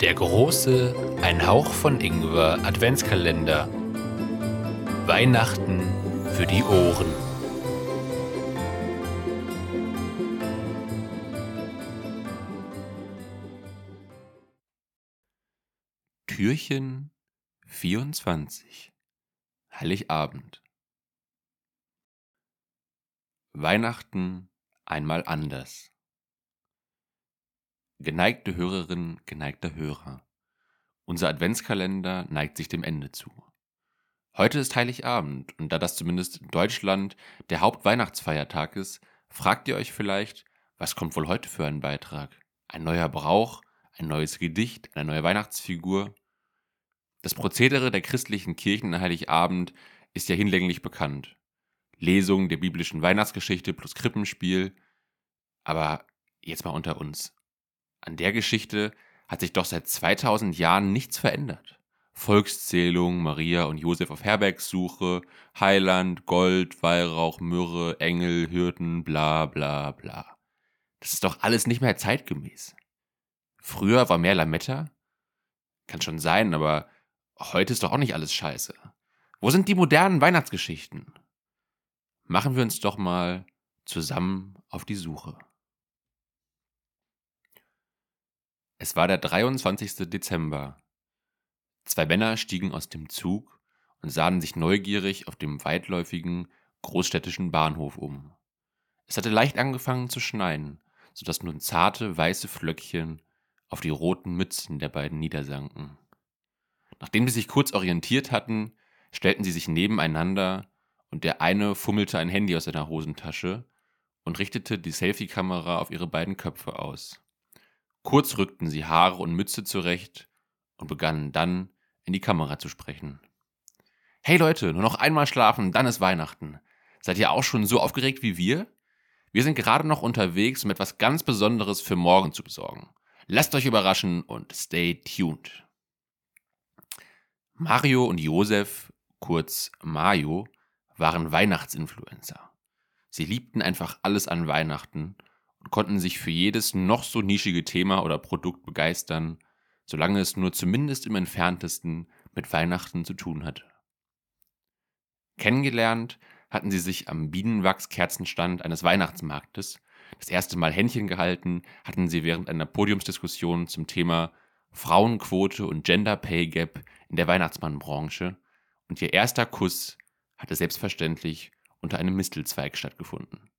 Der große Ein Hauch von Ingwer Adventskalender. Weihnachten für die Ohren. Türchen 24 Heiligabend Weihnachten einmal anders. Geneigte Hörerin, geneigter Hörer, unser Adventskalender neigt sich dem Ende zu. Heute ist Heiligabend und da das zumindest in Deutschland der Hauptweihnachtsfeiertag ist, fragt ihr euch vielleicht, was kommt wohl heute für ein Beitrag? Ein neuer Brauch, ein neues Gedicht, eine neue Weihnachtsfigur? Das Prozedere der christlichen Kirchen an Heiligabend ist ja hinlänglich bekannt. Lesung der biblischen Weihnachtsgeschichte plus Krippenspiel. Aber jetzt mal unter uns. An der Geschichte hat sich doch seit 2000 Jahren nichts verändert. Volkszählung, Maria und Josef auf Herbergssuche, Heiland, Gold, Weihrauch, Myrrhe, Engel, Hürden, bla bla bla. Das ist doch alles nicht mehr zeitgemäß. Früher war mehr Lametta? Kann schon sein, aber Heute ist doch auch nicht alles scheiße. Wo sind die modernen Weihnachtsgeschichten? Machen wir uns doch mal zusammen auf die Suche. Es war der 23. Dezember. Zwei Männer stiegen aus dem Zug und sahen sich neugierig auf dem weitläufigen großstädtischen Bahnhof um. Es hatte leicht angefangen zu schneien, sodass nun zarte weiße Flöckchen auf die roten Mützen der beiden niedersanken. Nachdem sie sich kurz orientiert hatten, stellten sie sich nebeneinander und der eine fummelte ein Handy aus seiner Hosentasche und richtete die Selfie-Kamera auf ihre beiden Köpfe aus. Kurz rückten sie Haare und Mütze zurecht und begannen dann in die Kamera zu sprechen. Hey Leute, nur noch einmal schlafen, dann ist Weihnachten. Seid ihr auch schon so aufgeregt wie wir? Wir sind gerade noch unterwegs, um etwas ganz Besonderes für morgen zu besorgen. Lasst euch überraschen und stay tuned. Mario und Josef, kurz Mario, waren Weihnachtsinfluencer. Sie liebten einfach alles an Weihnachten und konnten sich für jedes noch so nischige Thema oder Produkt begeistern, solange es nur zumindest im entferntesten mit Weihnachten zu tun hatte. Kennengelernt hatten sie sich am Bienenwachskerzenstand eines Weihnachtsmarktes. Das erste Mal Händchen gehalten hatten sie während einer Podiumsdiskussion zum Thema Frauenquote und Gender Pay Gap in der Weihnachtsmannbranche und ihr erster Kuss hatte selbstverständlich unter einem Mistelzweig stattgefunden.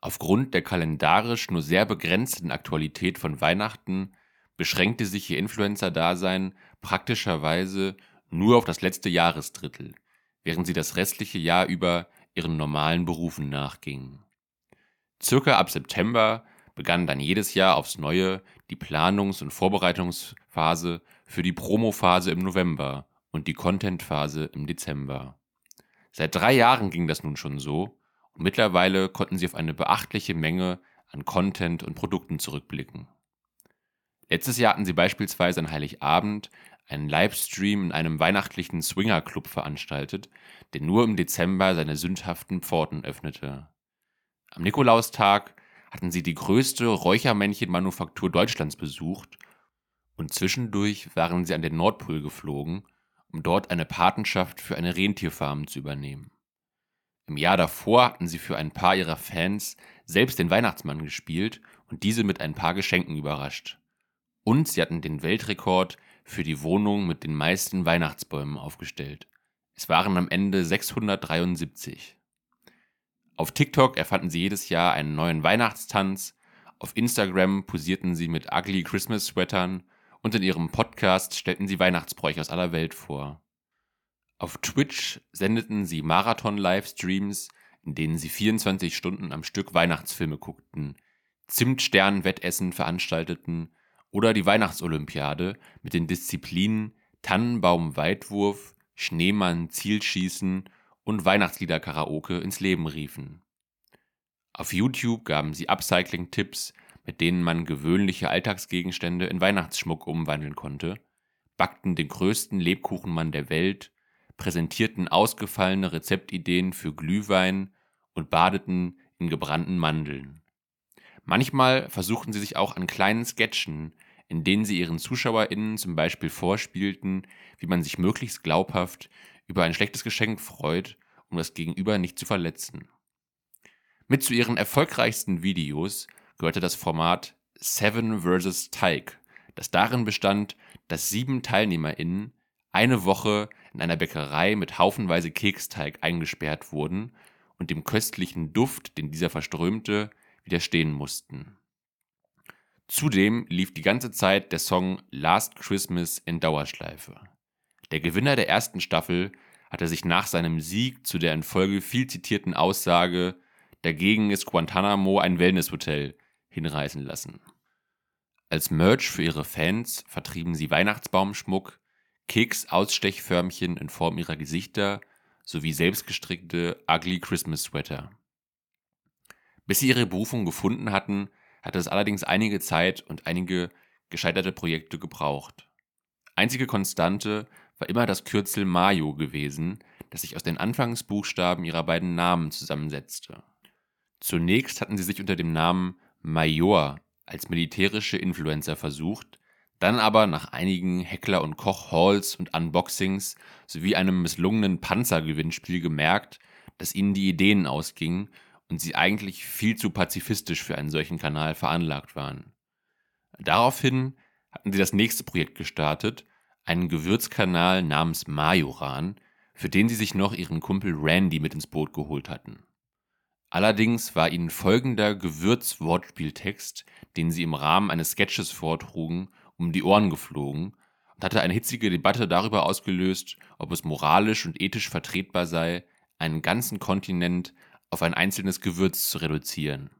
Aufgrund der kalendarisch nur sehr begrenzten Aktualität von Weihnachten beschränkte sich ihr Influencer-Dasein praktischerweise nur auf das letzte Jahresdrittel, während sie das restliche Jahr über ihren normalen Berufen nachgingen. Circa ab September begann dann jedes Jahr aufs Neue die Planungs- und Vorbereitungsphase für die Promophase im November und die Contentphase im Dezember. Seit drei Jahren ging das nun schon so und mittlerweile konnten sie auf eine beachtliche Menge an Content und Produkten zurückblicken. Letztes Jahr hatten sie beispielsweise an Heiligabend einen Livestream in einem weihnachtlichen Swingerclub veranstaltet, der nur im Dezember seine sündhaften Pforten öffnete. Am Nikolaustag hatten sie die größte Räuchermännchenmanufaktur Deutschlands besucht und zwischendurch waren sie an den Nordpol geflogen, um dort eine Patenschaft für eine Rentierfarm zu übernehmen. Im Jahr davor hatten sie für ein paar ihrer Fans selbst den Weihnachtsmann gespielt und diese mit ein paar Geschenken überrascht. Und sie hatten den Weltrekord für die Wohnung mit den meisten Weihnachtsbäumen aufgestellt. Es waren am Ende 673. Auf TikTok erfanden sie jedes Jahr einen neuen Weihnachtstanz, auf Instagram posierten sie mit ugly Christmas Sweatern und in ihrem Podcast stellten sie Weihnachtsbräuche aus aller Welt vor. Auf Twitch sendeten sie Marathon-Livestreams, in denen sie 24 Stunden am Stück Weihnachtsfilme guckten, Zimtsternwettessen veranstalteten oder die Weihnachtsolympiade mit den Disziplinen Tannenbaum-Weitwurf, Schneemann-Zielschießen und Weihnachtslieder-Karaoke ins Leben riefen. Auf YouTube gaben sie Upcycling-Tipps, mit denen man gewöhnliche Alltagsgegenstände in Weihnachtsschmuck umwandeln konnte, backten den größten Lebkuchenmann der Welt, präsentierten ausgefallene Rezeptideen für Glühwein und badeten in gebrannten Mandeln. Manchmal versuchten sie sich auch an kleinen Sketchen, in denen sie ihren ZuschauerInnen zum Beispiel vorspielten, wie man sich möglichst glaubhaft über ein schlechtes Geschenk freut, um das Gegenüber nicht zu verletzen. Mit zu ihren erfolgreichsten Videos gehörte das Format Seven vs. Teig, das darin bestand, dass sieben TeilnehmerInnen eine Woche in einer Bäckerei mit haufenweise Keksteig eingesperrt wurden und dem köstlichen Duft, den dieser verströmte, widerstehen mussten. Zudem lief die ganze Zeit der Song Last Christmas in Dauerschleife. Der Gewinner der ersten Staffel hatte sich nach seinem Sieg zu der in Folge viel zitierten Aussage, dagegen ist Guantanamo ein Wellnesshotel, hinreißen lassen. Als Merch für ihre Fans vertrieben sie Weihnachtsbaumschmuck, Keks-Ausstechförmchen in Form ihrer Gesichter sowie selbstgestrickte Ugly Christmas Sweater. Bis sie ihre Berufung gefunden hatten, hatte es allerdings einige Zeit und einige gescheiterte Projekte gebraucht. Einzige Konstante war immer das Kürzel Mayo gewesen, das sich aus den Anfangsbuchstaben ihrer beiden Namen zusammensetzte. Zunächst hatten sie sich unter dem Namen Major als militärische Influencer versucht, dann aber nach einigen Heckler- und Koch-Halls und Unboxings sowie einem misslungenen Panzergewinnspiel gemerkt, dass ihnen die Ideen ausgingen und sie eigentlich viel zu pazifistisch für einen solchen Kanal veranlagt waren. Daraufhin hatten sie das nächste Projekt gestartet, einen Gewürzkanal namens Majoran, für den sie sich noch ihren Kumpel Randy mit ins Boot geholt hatten. Allerdings war ihnen folgender Gewürz-Wortspieltext, den sie im Rahmen eines Sketches vortrugen, um die Ohren geflogen und hatte eine hitzige Debatte darüber ausgelöst, ob es moralisch und ethisch vertretbar sei, einen ganzen Kontinent auf ein einzelnes Gewürz zu reduzieren.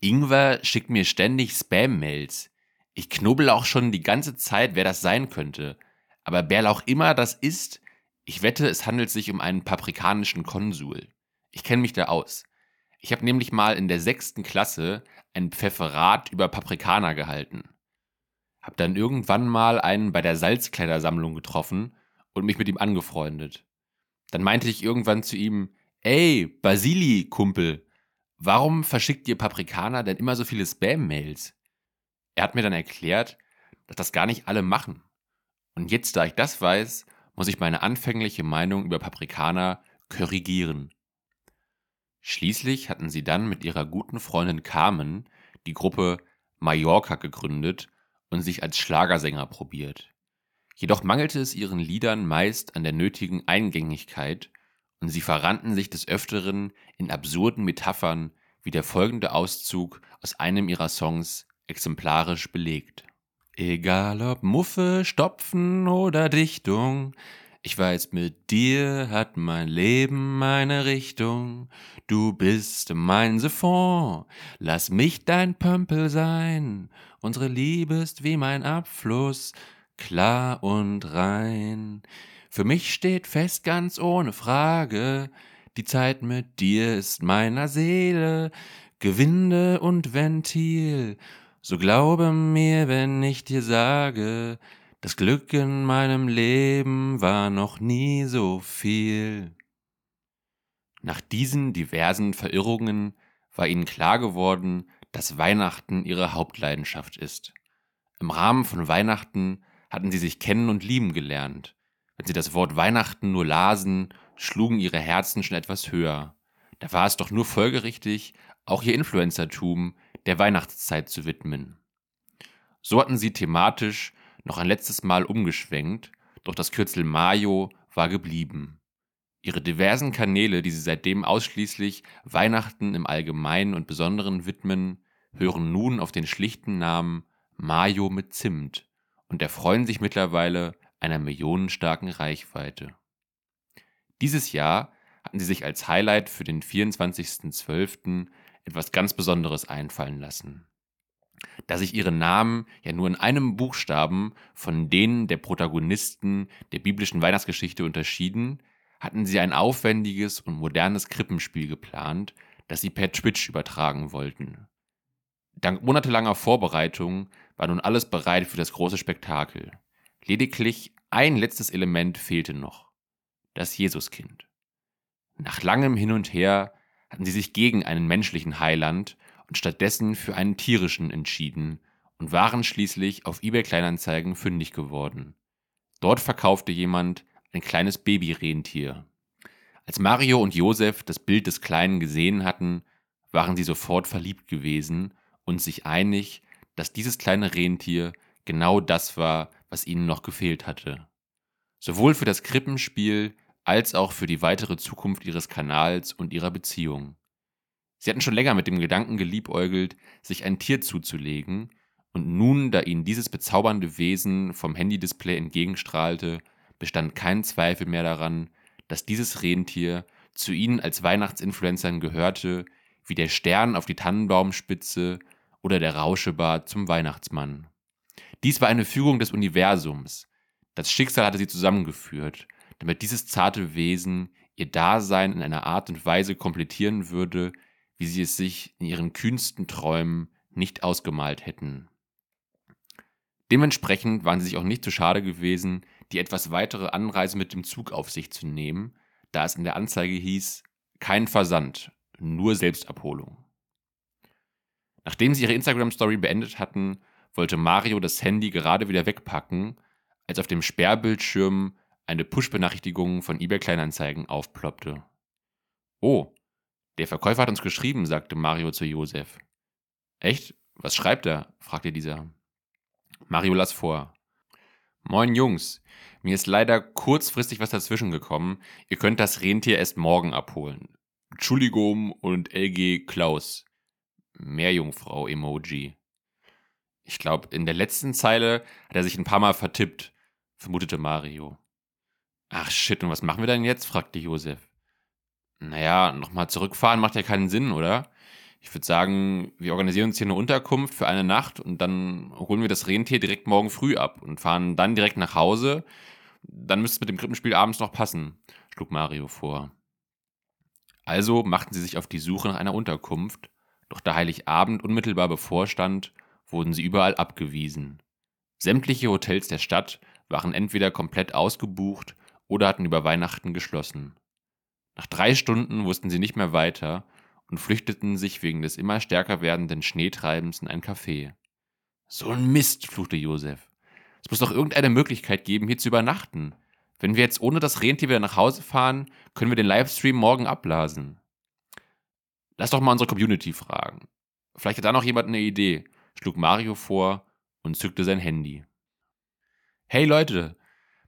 Ingwer schickt mir ständig Spam-Mails. Ich knubbel auch schon die ganze Zeit, wer das sein könnte. Aber Bärlauch immer das ist, ich wette, es handelt sich um einen paprikanischen Konsul. Ich kenne mich da aus. Ich habe nämlich mal in der sechsten Klasse ein Pfefferat über Paprikaner gehalten. Hab dann irgendwann mal einen bei der Salzkleidersammlung getroffen und mich mit ihm angefreundet. Dann meinte ich irgendwann zu ihm, ey, Basili, Kumpel, warum verschickt ihr Paprikaner denn immer so viele Spam-Mails? Er hat mir dann erklärt, dass das gar nicht alle machen. Und jetzt, da ich das weiß, muss ich meine anfängliche Meinung über Paprikaner korrigieren. Schließlich hatten sie dann mit ihrer guten Freundin Carmen die Gruppe Mallorca gegründet und sich als Schlagersänger probiert. Jedoch mangelte es ihren Liedern meist an der nötigen Eingängigkeit und sie verrannten sich des Öfteren in absurden Metaphern, wie der folgende Auszug aus einem ihrer Songs exemplarisch belegt. Egal ob Muffe, Stopfen oder Dichtung, ich weiß, mit dir hat mein Leben meine Richtung. Du bist mein Siphon, lass mich dein Pömpel sein. Unsere Liebe ist wie mein Abfluss, klar und rein. Für mich steht fest ganz ohne Frage, die Zeit mit dir ist meiner Seele Gewinde und Ventil. So glaube mir, wenn ich dir sage, das Glück in meinem Leben war noch nie so viel. Nach diesen diversen Verirrungen war ihnen klar geworden, dass Weihnachten ihre Hauptleidenschaft ist. Im Rahmen von Weihnachten hatten sie sich kennen und lieben gelernt. Wenn sie das Wort Weihnachten nur lasen, schlugen ihre Herzen schon etwas höher. Da war es doch nur folgerichtig, auch ihr Influencertum der Weihnachtszeit zu widmen. So hatten sie thematisch noch ein letztes Mal umgeschwenkt, doch das Kürzel Mayo war geblieben. Ihre diversen Kanäle, die sie seitdem ausschließlich Weihnachten im Allgemeinen und Besonderen widmen, hören nun auf den schlichten Namen Mayo mit Zimt und erfreuen sich mittlerweile einer millionenstarken Reichweite. Dieses Jahr hatten sie sich als Highlight für den 24.12. etwas ganz Besonderes einfallen lassen da sich ihre Namen ja nur in einem Buchstaben von denen der Protagonisten der biblischen Weihnachtsgeschichte unterschieden, hatten sie ein aufwendiges und modernes Krippenspiel geplant, das sie per Twitch übertragen wollten. Dank monatelanger Vorbereitung war nun alles bereit für das große Spektakel. Lediglich ein letztes Element fehlte noch. Das Jesuskind. Nach langem Hin und Her hatten sie sich gegen einen menschlichen Heiland und stattdessen für einen tierischen entschieden und waren schließlich auf eBay Kleinanzeigen fündig geworden. Dort verkaufte jemand ein kleines Babyrentier. Als Mario und Josef das Bild des Kleinen gesehen hatten, waren sie sofort verliebt gewesen und sich einig, dass dieses kleine Rentier genau das war, was ihnen noch gefehlt hatte. Sowohl für das Krippenspiel als auch für die weitere Zukunft ihres Kanals und ihrer Beziehung. Sie hatten schon länger mit dem Gedanken geliebäugelt, sich ein Tier zuzulegen, und nun, da ihnen dieses bezaubernde Wesen vom Handy-Display entgegenstrahlte, bestand kein Zweifel mehr daran, dass dieses Rentier zu ihnen als Weihnachtsinfluencern gehörte, wie der Stern auf die Tannenbaumspitze oder der Rauschebart zum Weihnachtsmann. Dies war eine Fügung des Universums. Das Schicksal hatte sie zusammengeführt, damit dieses zarte Wesen ihr Dasein in einer Art und Weise komplettieren würde, wie sie es sich in ihren kühnsten Träumen nicht ausgemalt hätten. Dementsprechend waren sie sich auch nicht zu schade gewesen, die etwas weitere Anreise mit dem Zug auf sich zu nehmen, da es in der Anzeige hieß, kein Versand, nur Selbstabholung. Nachdem sie ihre Instagram-Story beendet hatten, wollte Mario das Handy gerade wieder wegpacken, als auf dem Sperrbildschirm eine Push-Benachrichtigung von eBay Kleinanzeigen aufploppte. Oh, der Verkäufer hat uns geschrieben, sagte Mario zu Josef. Echt? Was schreibt er? fragte dieser. Mario las vor. Moin Jungs, mir ist leider kurzfristig was dazwischen gekommen. Ihr könnt das Rentier erst morgen abholen. Entschuldigung und LG Klaus. Meerjungfrau Emoji. Ich glaube, in der letzten Zeile hat er sich ein paar Mal vertippt, vermutete Mario. Ach shit, und was machen wir denn jetzt? fragte Josef. Naja, nochmal zurückfahren macht ja keinen Sinn, oder? Ich würde sagen, wir organisieren uns hier eine Unterkunft für eine Nacht und dann holen wir das Rentier direkt morgen früh ab und fahren dann direkt nach Hause. Dann müsste es mit dem Krippenspiel abends noch passen, schlug Mario vor. Also machten sie sich auf die Suche nach einer Unterkunft, doch da Heiligabend unmittelbar bevorstand, wurden sie überall abgewiesen. Sämtliche Hotels der Stadt waren entweder komplett ausgebucht oder hatten über Weihnachten geschlossen. Nach drei Stunden wussten sie nicht mehr weiter und flüchteten sich wegen des immer stärker werdenden Schneetreibens in ein Café. So ein Mist, fluchte Josef. Es muss doch irgendeine Möglichkeit geben, hier zu übernachten. Wenn wir jetzt ohne das Rentier wieder nach Hause fahren, können wir den Livestream morgen abblasen. Lass doch mal unsere Community fragen. Vielleicht hat da noch jemand eine Idee, schlug Mario vor und zückte sein Handy. Hey Leute,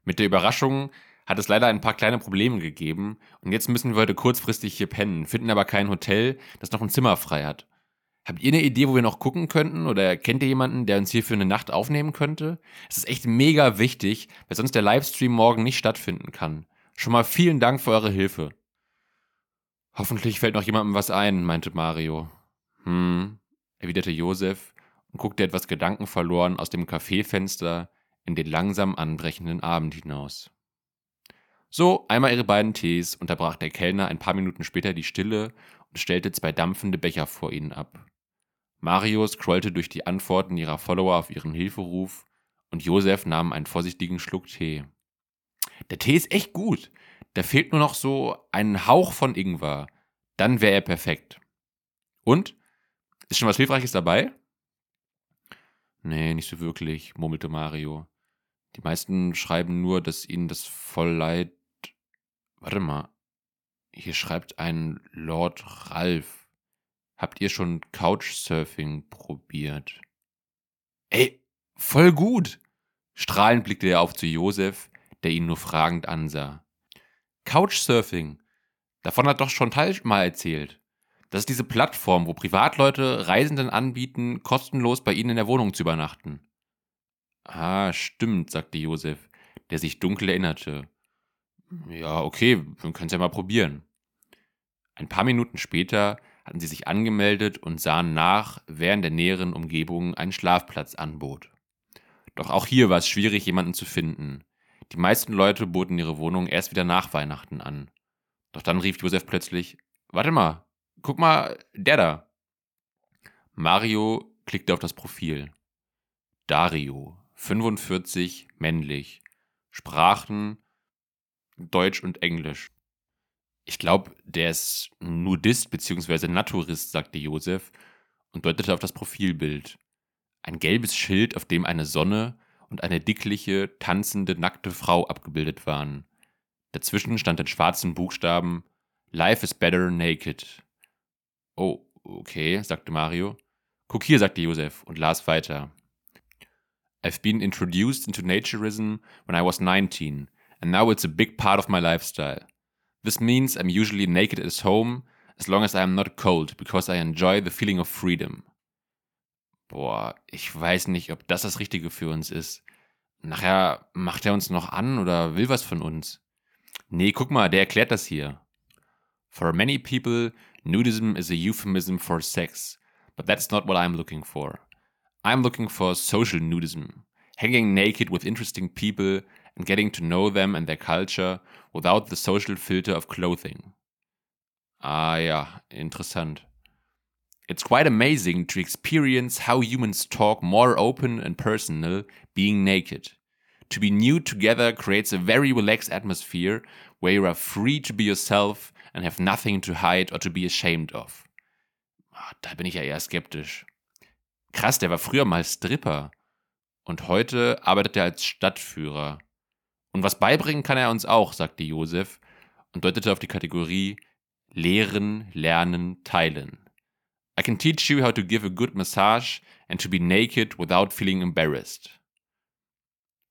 mit der Überraschung hat es leider ein paar kleine Probleme gegeben und jetzt müssen wir heute kurzfristig hier pennen, finden aber kein Hotel, das noch ein Zimmer frei hat. Habt ihr eine Idee, wo wir noch gucken könnten oder kennt ihr jemanden, der uns hier für eine Nacht aufnehmen könnte? Es ist echt mega wichtig, weil sonst der Livestream morgen nicht stattfinden kann. Schon mal vielen Dank für eure Hilfe. Hoffentlich fällt noch jemandem was ein, meinte Mario. Hm, erwiderte Josef und guckte etwas gedankenverloren aus dem Kaffeefenster in den langsam anbrechenden Abend hinaus. So, einmal ihre beiden Tees, unterbrach der Kellner ein paar Minuten später die Stille und stellte zwei dampfende Becher vor ihnen ab. Mario scrollte durch die Antworten ihrer Follower auf ihren Hilferuf und Josef nahm einen vorsichtigen Schluck Tee. Der Tee ist echt gut. Da fehlt nur noch so ein Hauch von Ingwer. Dann wäre er perfekt. Und? Ist schon was Hilfreiches dabei? Nee, nicht so wirklich, murmelte Mario. Die meisten schreiben nur, dass ihnen das voll leid Warte mal. Hier schreibt ein Lord Ralph. Habt ihr schon Couchsurfing probiert? Ey, voll gut! Strahlend blickte er auf zu Josef, der ihn nur fragend ansah. Couchsurfing. Davon hat doch schon Teil mal erzählt. Das ist diese Plattform, wo Privatleute Reisenden anbieten, kostenlos bei ihnen in der Wohnung zu übernachten. Ah, stimmt, sagte Josef, der sich dunkel erinnerte. Ja, okay, wir können es ja mal probieren. Ein paar Minuten später hatten sie sich angemeldet und sahen nach, wer in der näheren Umgebung einen Schlafplatz anbot. Doch auch hier war es schwierig, jemanden zu finden. Die meisten Leute boten ihre Wohnung erst wieder nach Weihnachten an. Doch dann rief Josef plötzlich: Warte mal, guck mal, der da. Mario klickte auf das Profil. Dario, 45, männlich, Sprachen, Deutsch und Englisch. Ich glaube, der ist Nudist bzw. Naturist, sagte Josef und deutete auf das Profilbild. Ein gelbes Schild, auf dem eine Sonne und eine dickliche, tanzende, nackte Frau abgebildet waren. Dazwischen stand in schwarzen Buchstaben Life is better naked. Oh, okay, sagte Mario. Guck hier, sagte Josef und las weiter. I've been introduced into naturism when I was 19, and now it's a big part of my lifestyle. This means I'm usually naked at home as long as I am not cold, because I enjoy the feeling of freedom. Boah, ich weiß nicht, ob das das Richtige für uns ist. Nachher macht er uns noch an oder will was von uns. Nee, guck mal, der erklärt das hier. For many people, nudism is a euphemism for sex, but that's not what I'm looking for. I'm looking for social nudism, hanging naked with interesting people and getting to know them and their culture without the social filter of clothing. Ah ja, interessant. It's quite amazing to experience how humans talk more open and personal being naked. To be nude together creates a very relaxed atmosphere where you are free to be yourself and have nothing to hide or to be ashamed of. Ah, da bin ich ja eher skeptisch. Krass, der war früher mal Stripper. Und heute arbeitet er als Stadtführer. Und was beibringen kann er uns auch, sagte Josef und deutete auf die Kategorie Lehren, Lernen, Teilen. I can teach you how to give a good massage and to be naked without feeling embarrassed.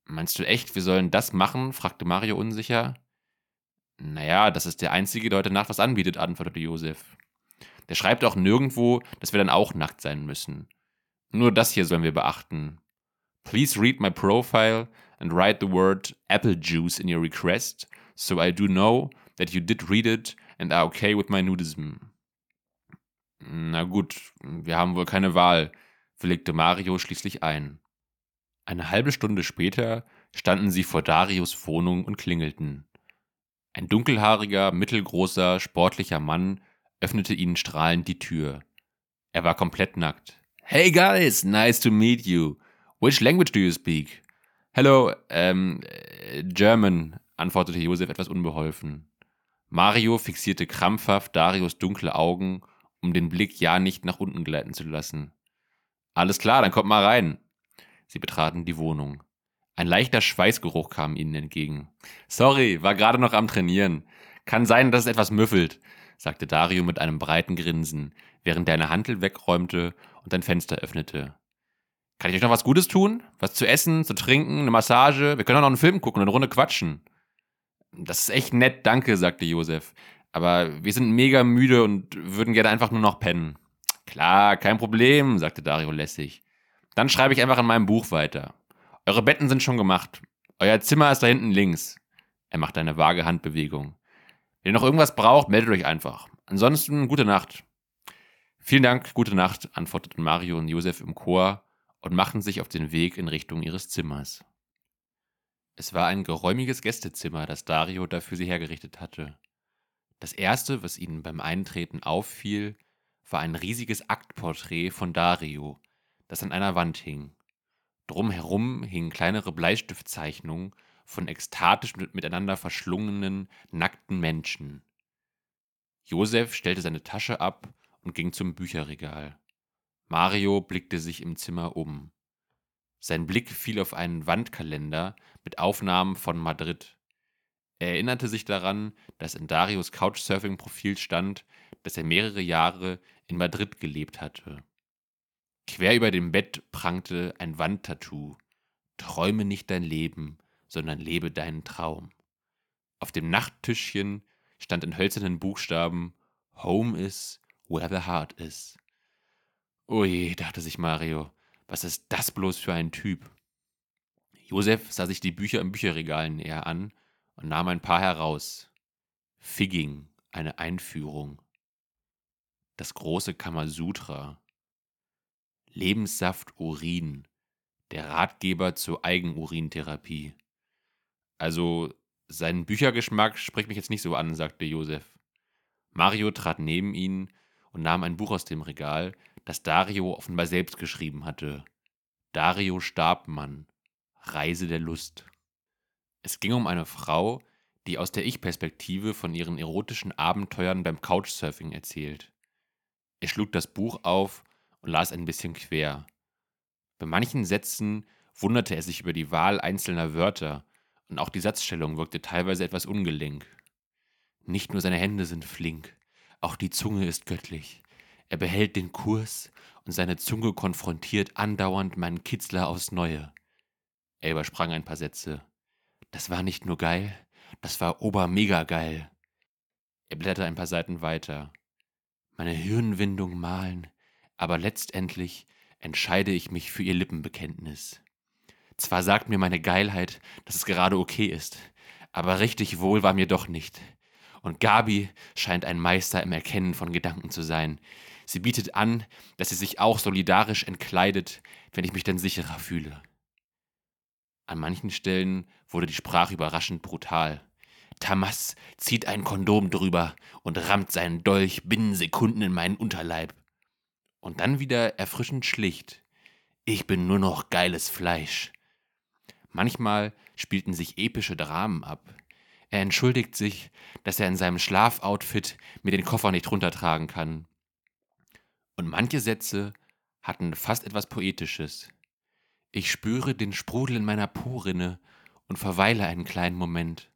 Meinst du echt, wir sollen das machen? fragte Mario unsicher. Naja, das ist der einzige, der heute Nacht was anbietet, antwortete Josef. Der schreibt auch nirgendwo, dass wir dann auch nackt sein müssen. Nur das hier sollen wir beachten. Please read my profile and write the word apple juice in your request, so I do know that you did read it and are okay with my nudism. Na gut, wir haben wohl keine Wahl, willigte Mario schließlich ein. Eine halbe Stunde später standen sie vor Darius Wohnung und klingelten. Ein dunkelhaariger, mittelgroßer, sportlicher Mann öffnete ihnen strahlend die Tür. Er war komplett nackt. Hey guys, nice to meet you. Which language do you speak? Hello, ähm, German, antwortete Josef etwas unbeholfen. Mario fixierte krampfhaft Darius dunkle Augen, um den Blick ja nicht nach unten gleiten zu lassen. Alles klar, dann kommt mal rein. Sie betraten die Wohnung. Ein leichter Schweißgeruch kam ihnen entgegen. Sorry, war gerade noch am Trainieren. Kann sein, dass es etwas müffelt, sagte Dario mit einem breiten Grinsen, während er eine Hantel wegräumte und ein Fenster öffnete. Kann ich euch noch was Gutes tun? Was zu essen, zu trinken, eine Massage? Wir können auch noch einen Film gucken und eine Runde quatschen. Das ist echt nett, danke, sagte Josef. Aber wir sind mega müde und würden gerne einfach nur noch pennen. Klar, kein Problem, sagte Dario lässig. Dann schreibe ich einfach in meinem Buch weiter. Eure Betten sind schon gemacht. Euer Zimmer ist da hinten links. Er macht eine vage Handbewegung. Wenn ihr noch irgendwas braucht, meldet euch einfach. Ansonsten gute Nacht. Vielen Dank, gute Nacht, antworteten Mario und Josef im Chor und machten sich auf den Weg in Richtung ihres Zimmers. Es war ein geräumiges Gästezimmer, das Dario dafür sie hergerichtet hatte. Das erste, was ihnen beim Eintreten auffiel, war ein riesiges Aktporträt von Dario, das an einer Wand hing. Drumherum hingen kleinere Bleistiftzeichnungen von ekstatisch miteinander verschlungenen, nackten Menschen. Josef stellte seine Tasche ab und ging zum Bücherregal. Mario blickte sich im Zimmer um. Sein Blick fiel auf einen Wandkalender mit Aufnahmen von Madrid. Er erinnerte sich daran, dass in Darius Couchsurfing-Profil stand, dass er mehrere Jahre in Madrid gelebt hatte. Quer über dem Bett prangte ein Wandtattoo. Träume nicht dein Leben, sondern lebe deinen Traum. Auf dem Nachttischchen stand in hölzernen Buchstaben Home is where the heart is. Oje, dachte sich Mario, was ist das bloß für ein Typ? Josef sah sich die Bücher im Bücherregal näher an und nahm ein paar heraus. Figging, eine Einführung. Das große Kamasutra. Lebenssaft Urin, der Ratgeber zur Eigenurintherapie. Also, sein Büchergeschmack spricht mich jetzt nicht so an, sagte Josef. Mario trat neben ihn und nahm ein Buch aus dem Regal, das Dario offenbar selbst geschrieben hatte. Dario Stabmann, Reise der Lust. Es ging um eine Frau, die aus der Ich-Perspektive von ihren erotischen Abenteuern beim Couchsurfing erzählt. Er schlug das Buch auf und las ein bisschen quer. Bei manchen Sätzen wunderte er sich über die Wahl einzelner Wörter und auch die Satzstellung wirkte teilweise etwas ungelenk. Nicht nur seine Hände sind flink, auch die Zunge ist göttlich. Er behält den Kurs und seine Zunge konfrontiert andauernd meinen Kitzler aufs Neue. Er übersprang ein paar Sätze. Das war nicht nur geil, das war obermega geil. Er blätterte ein paar Seiten weiter. Meine Hirnwindung malen, aber letztendlich entscheide ich mich für ihr Lippenbekenntnis. Zwar sagt mir meine Geilheit, dass es gerade okay ist, aber richtig wohl war mir doch nicht. Und Gabi scheint ein Meister im Erkennen von Gedanken zu sein. Sie bietet an, dass sie sich auch solidarisch entkleidet, wenn ich mich denn sicherer fühle. An manchen Stellen wurde die Sprache überraschend brutal. Tamas zieht ein Kondom drüber und rammt seinen Dolch binnen Sekunden in meinen Unterleib. Und dann wieder erfrischend schlicht. Ich bin nur noch geiles Fleisch. Manchmal spielten sich epische Dramen ab. Er entschuldigt sich, dass er in seinem Schlafoutfit mir den Koffer nicht runtertragen kann. Und manche Sätze hatten fast etwas Poetisches. Ich spüre den Sprudel in meiner Porinne und verweile einen kleinen Moment.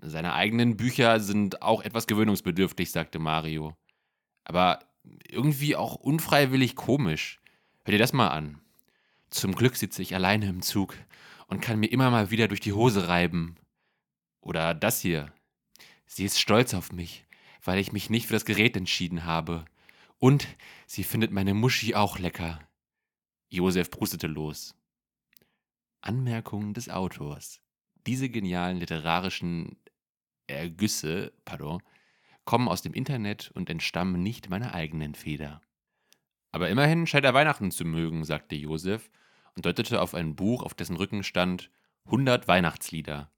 Seine eigenen Bücher sind auch etwas gewöhnungsbedürftig, sagte Mario. Aber irgendwie auch unfreiwillig komisch. Hör dir das mal an. Zum Glück sitze ich alleine im Zug und kann mir immer mal wieder durch die Hose reiben. Oder das hier. Sie ist stolz auf mich, weil ich mich nicht für das Gerät entschieden habe. Und sie findet meine Muschi auch lecker. Josef prustete los. Anmerkungen des Autors. Diese genialen literarischen Ergüsse, pardon, kommen aus dem Internet und entstammen nicht meiner eigenen Feder. Aber immerhin scheint er Weihnachten zu mögen, sagte Josef und deutete auf ein Buch, auf dessen Rücken stand 100 Weihnachtslieder.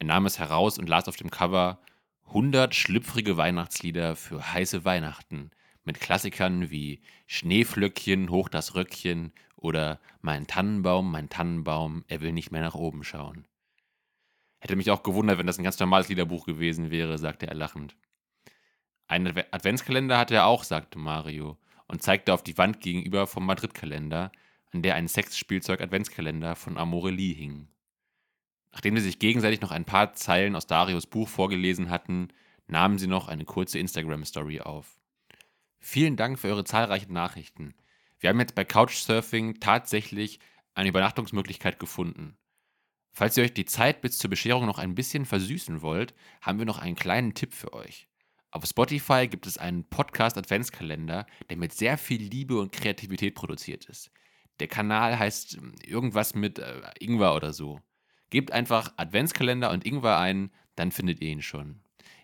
Er nahm es heraus und las auf dem Cover 100 schlüpfrige Weihnachtslieder für heiße Weihnachten mit Klassikern wie Schneeflöckchen, hoch das Röckchen oder Mein Tannenbaum, mein Tannenbaum, er will nicht mehr nach oben schauen. Hätte mich auch gewundert, wenn das ein ganz normales Liederbuch gewesen wäre, sagte er lachend. Einen Adventskalender hatte er auch, sagte Mario und zeigte auf die Wand gegenüber vom Madrid-Kalender, an der ein Sexspielzeug-Adventskalender von Amorelie hing. Nachdem sie sich gegenseitig noch ein paar Zeilen aus Darios Buch vorgelesen hatten, nahmen sie noch eine kurze Instagram-Story auf. Vielen Dank für eure zahlreichen Nachrichten. Wir haben jetzt bei Couchsurfing tatsächlich eine Übernachtungsmöglichkeit gefunden. Falls ihr euch die Zeit bis zur Bescherung noch ein bisschen versüßen wollt, haben wir noch einen kleinen Tipp für euch. Auf Spotify gibt es einen Podcast-Adventskalender, der mit sehr viel Liebe und Kreativität produziert ist. Der Kanal heißt ähm, irgendwas mit äh, Ingwer oder so. Gebt einfach Adventskalender und Ingwer ein, dann findet ihr ihn schon.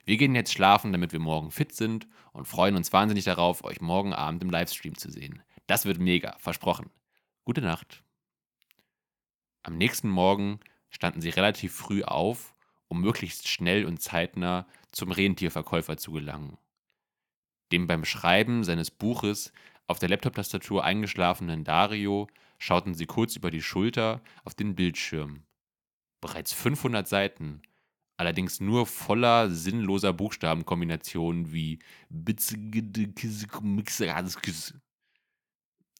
Wir gehen jetzt schlafen, damit wir morgen fit sind und freuen uns wahnsinnig darauf, euch morgen Abend im Livestream zu sehen. Das wird mega, versprochen. Gute Nacht. Am nächsten Morgen standen sie relativ früh auf um möglichst schnell und zeitnah zum Rentierverkäufer zu gelangen. Dem beim Schreiben seines Buches auf der Laptop-Tastatur eingeschlafenen Dario schauten sie kurz über die Schulter auf den Bildschirm. Bereits 500 Seiten, allerdings nur voller sinnloser Buchstabenkombinationen wie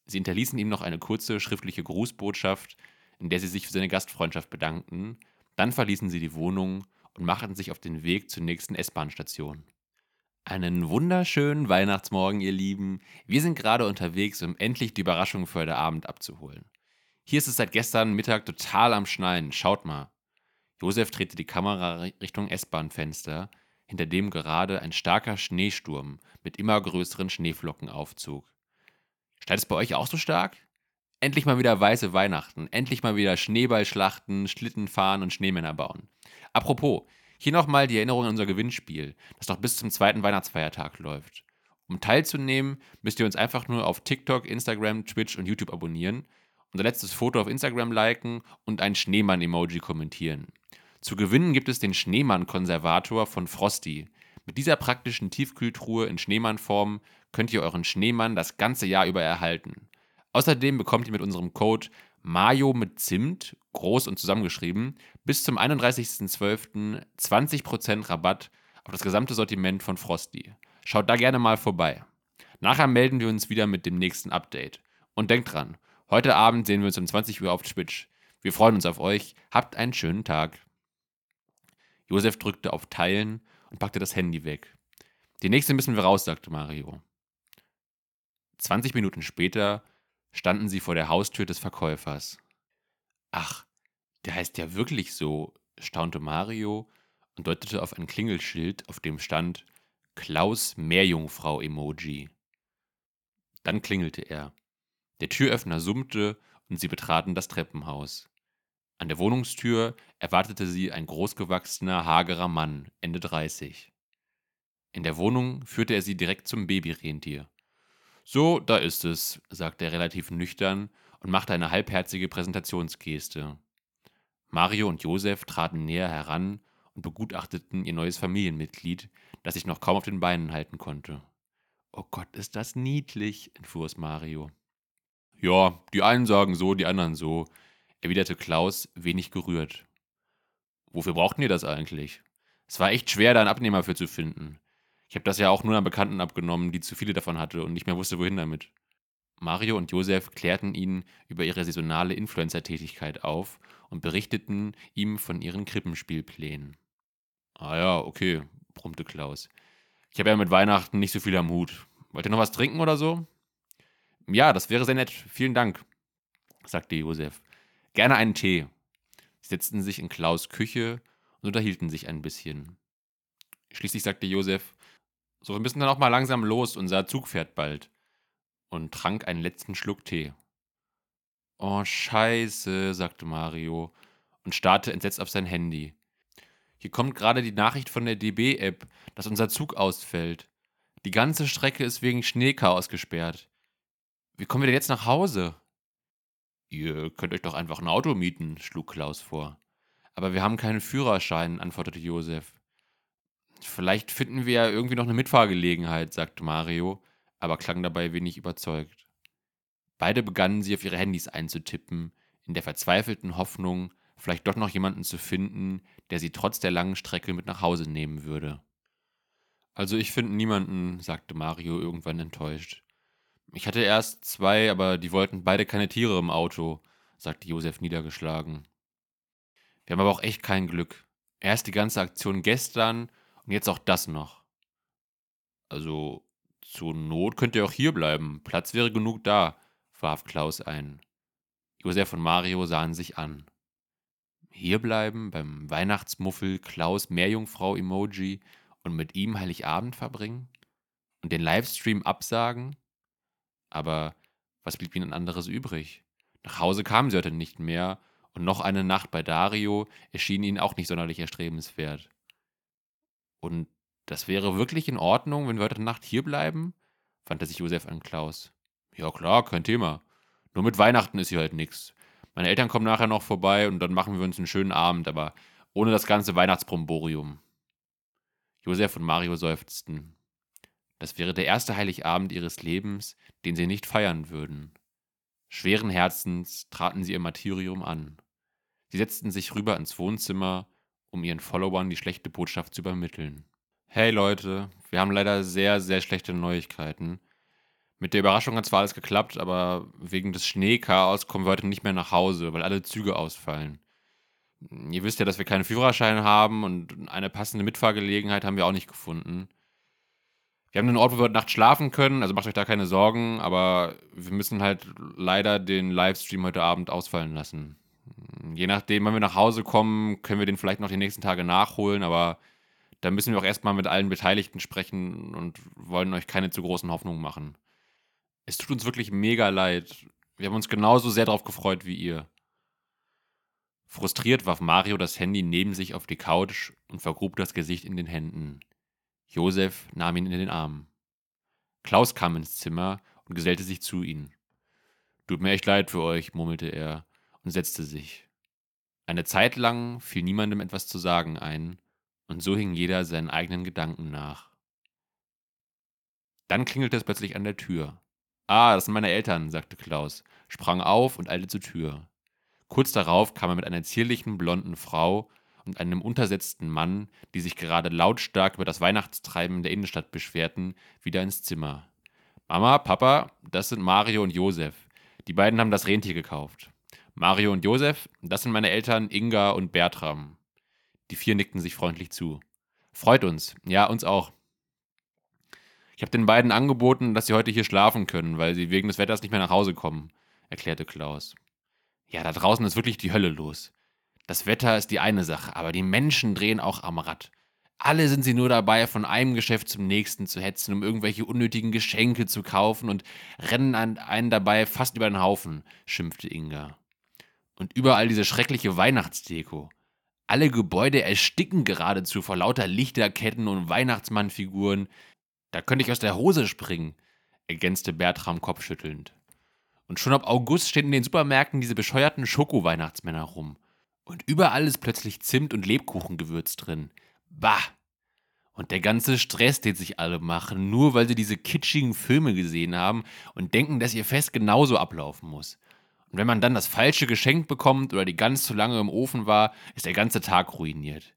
Sie hinterließen ihm noch eine kurze schriftliche Grußbotschaft, in der sie sich für seine Gastfreundschaft bedankten dann verließen sie die Wohnung und machten sich auf den Weg zur nächsten S-Bahn-Station. Einen wunderschönen Weihnachtsmorgen, ihr Lieben. Wir sind gerade unterwegs, um endlich die Überraschung für heute Abend abzuholen. Hier ist es seit gestern Mittag total am Schneien. Schaut mal. Josef drehte die Kamera Richtung S-Bahn-Fenster, hinter dem gerade ein starker Schneesturm mit immer größeren Schneeflocken aufzog. Steigt es bei euch auch so stark? Endlich mal wieder weiße Weihnachten. Endlich mal wieder Schneeballschlachten, Schlitten fahren und Schneemänner bauen. Apropos, hier nochmal die Erinnerung an unser Gewinnspiel, das noch bis zum zweiten Weihnachtsfeiertag läuft. Um teilzunehmen, müsst ihr uns einfach nur auf TikTok, Instagram, Twitch und YouTube abonnieren, unser letztes Foto auf Instagram liken und ein Schneemann-Emoji kommentieren. Zu gewinnen gibt es den Schneemann-Konservator von Frosty. Mit dieser praktischen Tiefkühltruhe in Schneemannform könnt ihr euren Schneemann das ganze Jahr über erhalten. Außerdem bekommt ihr mit unserem Code Mayo mit Zimt, groß und zusammengeschrieben, bis zum 31.12. 20% Rabatt auf das gesamte Sortiment von Frosty. Schaut da gerne mal vorbei. Nachher melden wir uns wieder mit dem nächsten Update. Und denkt dran, heute Abend sehen wir uns um 20 Uhr auf Twitch. Wir freuen uns auf euch. Habt einen schönen Tag. Josef drückte auf Teilen und packte das Handy weg. Die nächste müssen wir raus, sagte Mario. 20 Minuten später standen sie vor der Haustür des Verkäufers. Ach, der heißt ja wirklich so, staunte Mario und deutete auf ein Klingelschild, auf dem stand Klaus Meerjungfrau-Emoji. Dann klingelte er. Der Türöffner summte und sie betraten das Treppenhaus. An der Wohnungstür erwartete sie ein großgewachsener, hagerer Mann, Ende 30. In der Wohnung führte er sie direkt zum Babyrentier. So, da ist es, sagte er relativ nüchtern und machte eine halbherzige Präsentationsgeste. Mario und Josef traten näher heran und begutachteten ihr neues Familienmitglied, das sich noch kaum auf den Beinen halten konnte. Oh Gott, ist das niedlich, entfuhr es Mario. Ja, die einen sagen so, die anderen so, erwiderte Klaus, wenig gerührt. Wofür brauchten ihr das eigentlich? Es war echt schwer, da einen Abnehmer für zu finden. Ich habe das ja auch nur an Bekannten abgenommen, die zu viele davon hatte und nicht mehr wusste, wohin damit. Mario und Josef klärten ihn über ihre saisonale Influencer-Tätigkeit auf und berichteten ihm von ihren Krippenspielplänen. Ah ja, okay, brummte Klaus. Ich habe ja mit Weihnachten nicht so viel am Hut. Wollt ihr noch was trinken oder so? Ja, das wäre sehr nett. Vielen Dank, sagte Josef. Gerne einen Tee. Sie setzten sich in Klaus Küche und unterhielten sich ein bisschen. Schließlich sagte Josef, so, wir müssen dann auch mal langsam los, unser Zug fährt bald. Und trank einen letzten Schluck Tee. Oh, scheiße, sagte Mario und starrte entsetzt auf sein Handy. Hier kommt gerade die Nachricht von der DB-App, dass unser Zug ausfällt. Die ganze Strecke ist wegen Schneechaos gesperrt. Wie kommen wir denn jetzt nach Hause? Ihr könnt euch doch einfach ein Auto mieten, schlug Klaus vor. Aber wir haben keinen Führerschein, antwortete Josef. Vielleicht finden wir ja irgendwie noch eine Mitfahrgelegenheit, sagte Mario, aber klang dabei wenig überzeugt. Beide begannen sie auf ihre Handys einzutippen, in der verzweifelten Hoffnung, vielleicht doch noch jemanden zu finden, der sie trotz der langen Strecke mit nach Hause nehmen würde. Also ich finde niemanden, sagte Mario irgendwann enttäuscht. Ich hatte erst zwei, aber die wollten beide keine Tiere im Auto, sagte Josef niedergeschlagen. Wir haben aber auch echt kein Glück. Erst die ganze Aktion gestern und jetzt auch das noch. Also, zur Not könnt ihr auch hier bleiben. Platz wäre genug da, warf Klaus ein. Josef und Mario sahen sich an. Hierbleiben beim Weihnachtsmuffel Klaus Meerjungfrau-Emoji und mit ihm Heiligabend verbringen? Und den Livestream absagen? Aber was blieb ihnen anderes übrig? Nach Hause kamen sie heute nicht mehr und noch eine Nacht bei Dario erschien ihnen auch nicht sonderlich erstrebenswert. Und das wäre wirklich in Ordnung, wenn wir heute Nacht hier bleiben? wandte sich Josef an Klaus. Ja klar, kein Thema. Nur mit Weihnachten ist hier halt nichts. Meine Eltern kommen nachher noch vorbei und dann machen wir uns einen schönen Abend, aber ohne das ganze Weihnachtsbromborium. Josef und Mario seufzten. Das wäre der erste Heiligabend ihres Lebens, den sie nicht feiern würden. Schweren Herzens traten sie ihr Martyrium an. Sie setzten sich rüber ins Wohnzimmer um ihren Followern die schlechte Botschaft zu übermitteln. Hey Leute, wir haben leider sehr, sehr schlechte Neuigkeiten. Mit der Überraschung hat zwar alles geklappt, aber wegen des Schneechaos kommen wir heute nicht mehr nach Hause, weil alle Züge ausfallen. Ihr wisst ja, dass wir keinen Führerschein haben und eine passende Mitfahrgelegenheit haben wir auch nicht gefunden. Wir haben einen Ort, wo wir heute Nacht schlafen können, also macht euch da keine Sorgen, aber wir müssen halt leider den Livestream heute Abend ausfallen lassen. Je nachdem, wann wir nach Hause kommen, können wir den vielleicht noch die nächsten Tage nachholen, aber da müssen wir auch erstmal mit allen Beteiligten sprechen und wollen euch keine zu großen Hoffnungen machen. Es tut uns wirklich mega leid. Wir haben uns genauso sehr darauf gefreut wie ihr. Frustriert warf Mario das Handy neben sich auf die Couch und vergrub das Gesicht in den Händen. Josef nahm ihn in den Arm. Klaus kam ins Zimmer und gesellte sich zu ihnen. Tut mir echt leid für euch, murmelte er und setzte sich. Eine Zeit lang fiel niemandem etwas zu sagen ein, und so hing jeder seinen eigenen Gedanken nach. Dann klingelte es plötzlich an der Tür. Ah, das sind meine Eltern, sagte Klaus, sprang auf und eilte zur Tür. Kurz darauf kam er mit einer zierlichen blonden Frau und einem untersetzten Mann, die sich gerade lautstark über das Weihnachtstreiben der Innenstadt beschwerten, wieder ins Zimmer. Mama, Papa, das sind Mario und Josef. Die beiden haben das Rentier gekauft. Mario und Josef, das sind meine Eltern Inga und Bertram. Die vier nickten sich freundlich zu. Freut uns. Ja, uns auch. Ich habe den beiden angeboten, dass sie heute hier schlafen können, weil sie wegen des Wetters nicht mehr nach Hause kommen, erklärte Klaus. Ja, da draußen ist wirklich die Hölle los. Das Wetter ist die eine Sache, aber die Menschen drehen auch am Rad. Alle sind sie nur dabei, von einem Geschäft zum nächsten zu hetzen, um irgendwelche unnötigen Geschenke zu kaufen und rennen einen dabei fast über den Haufen, schimpfte Inga. Und überall diese schreckliche Weihnachtsdeko. Alle Gebäude ersticken geradezu vor lauter Lichterketten und Weihnachtsmannfiguren. Da könnte ich aus der Hose springen, ergänzte Bertram kopfschüttelnd. Und schon ab August stehen in den Supermärkten diese bescheuerten Schoko-Weihnachtsmänner rum. Und überall ist plötzlich Zimt und Lebkuchengewürz drin. Bah! Und der ganze Stress, den sich alle machen, nur weil sie diese kitschigen Filme gesehen haben und denken, dass ihr Fest genauso ablaufen muss. Und wenn man dann das falsche Geschenk bekommt oder die ganz zu lange im Ofen war, ist der ganze Tag ruiniert.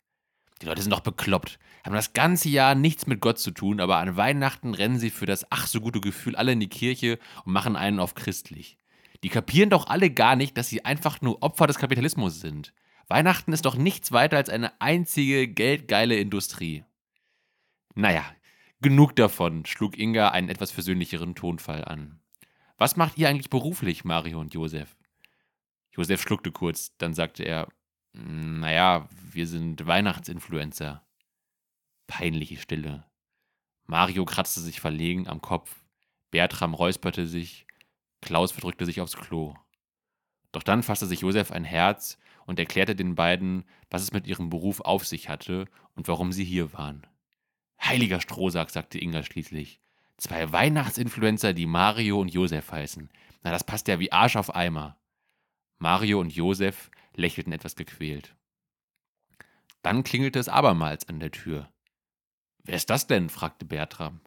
Die Leute sind doch bekloppt, haben das ganze Jahr nichts mit Gott zu tun, aber an Weihnachten rennen sie für das ach so gute Gefühl alle in die Kirche und machen einen auf christlich. Die kapieren doch alle gar nicht, dass sie einfach nur Opfer des Kapitalismus sind. Weihnachten ist doch nichts weiter als eine einzige geldgeile Industrie. Naja, genug davon, schlug Inga einen etwas versöhnlicheren Tonfall an. Was macht ihr eigentlich beruflich, Mario und Josef? Josef schluckte kurz, dann sagte er, naja, wir sind Weihnachtsinfluencer. Peinliche Stille. Mario kratzte sich verlegen am Kopf, Bertram räusperte sich, Klaus verdrückte sich aufs Klo. Doch dann fasste sich Josef ein Herz und erklärte den beiden, was es mit ihrem Beruf auf sich hatte und warum sie hier waren. Heiliger Strohsack, sagte Inga schließlich. Zwei Weihnachtsinfluencer, die Mario und Josef heißen. Na, das passt ja wie Arsch auf Eimer. Mario und Josef lächelten etwas gequält. Dann klingelte es abermals an der Tür. Wer ist das denn? fragte Bertram.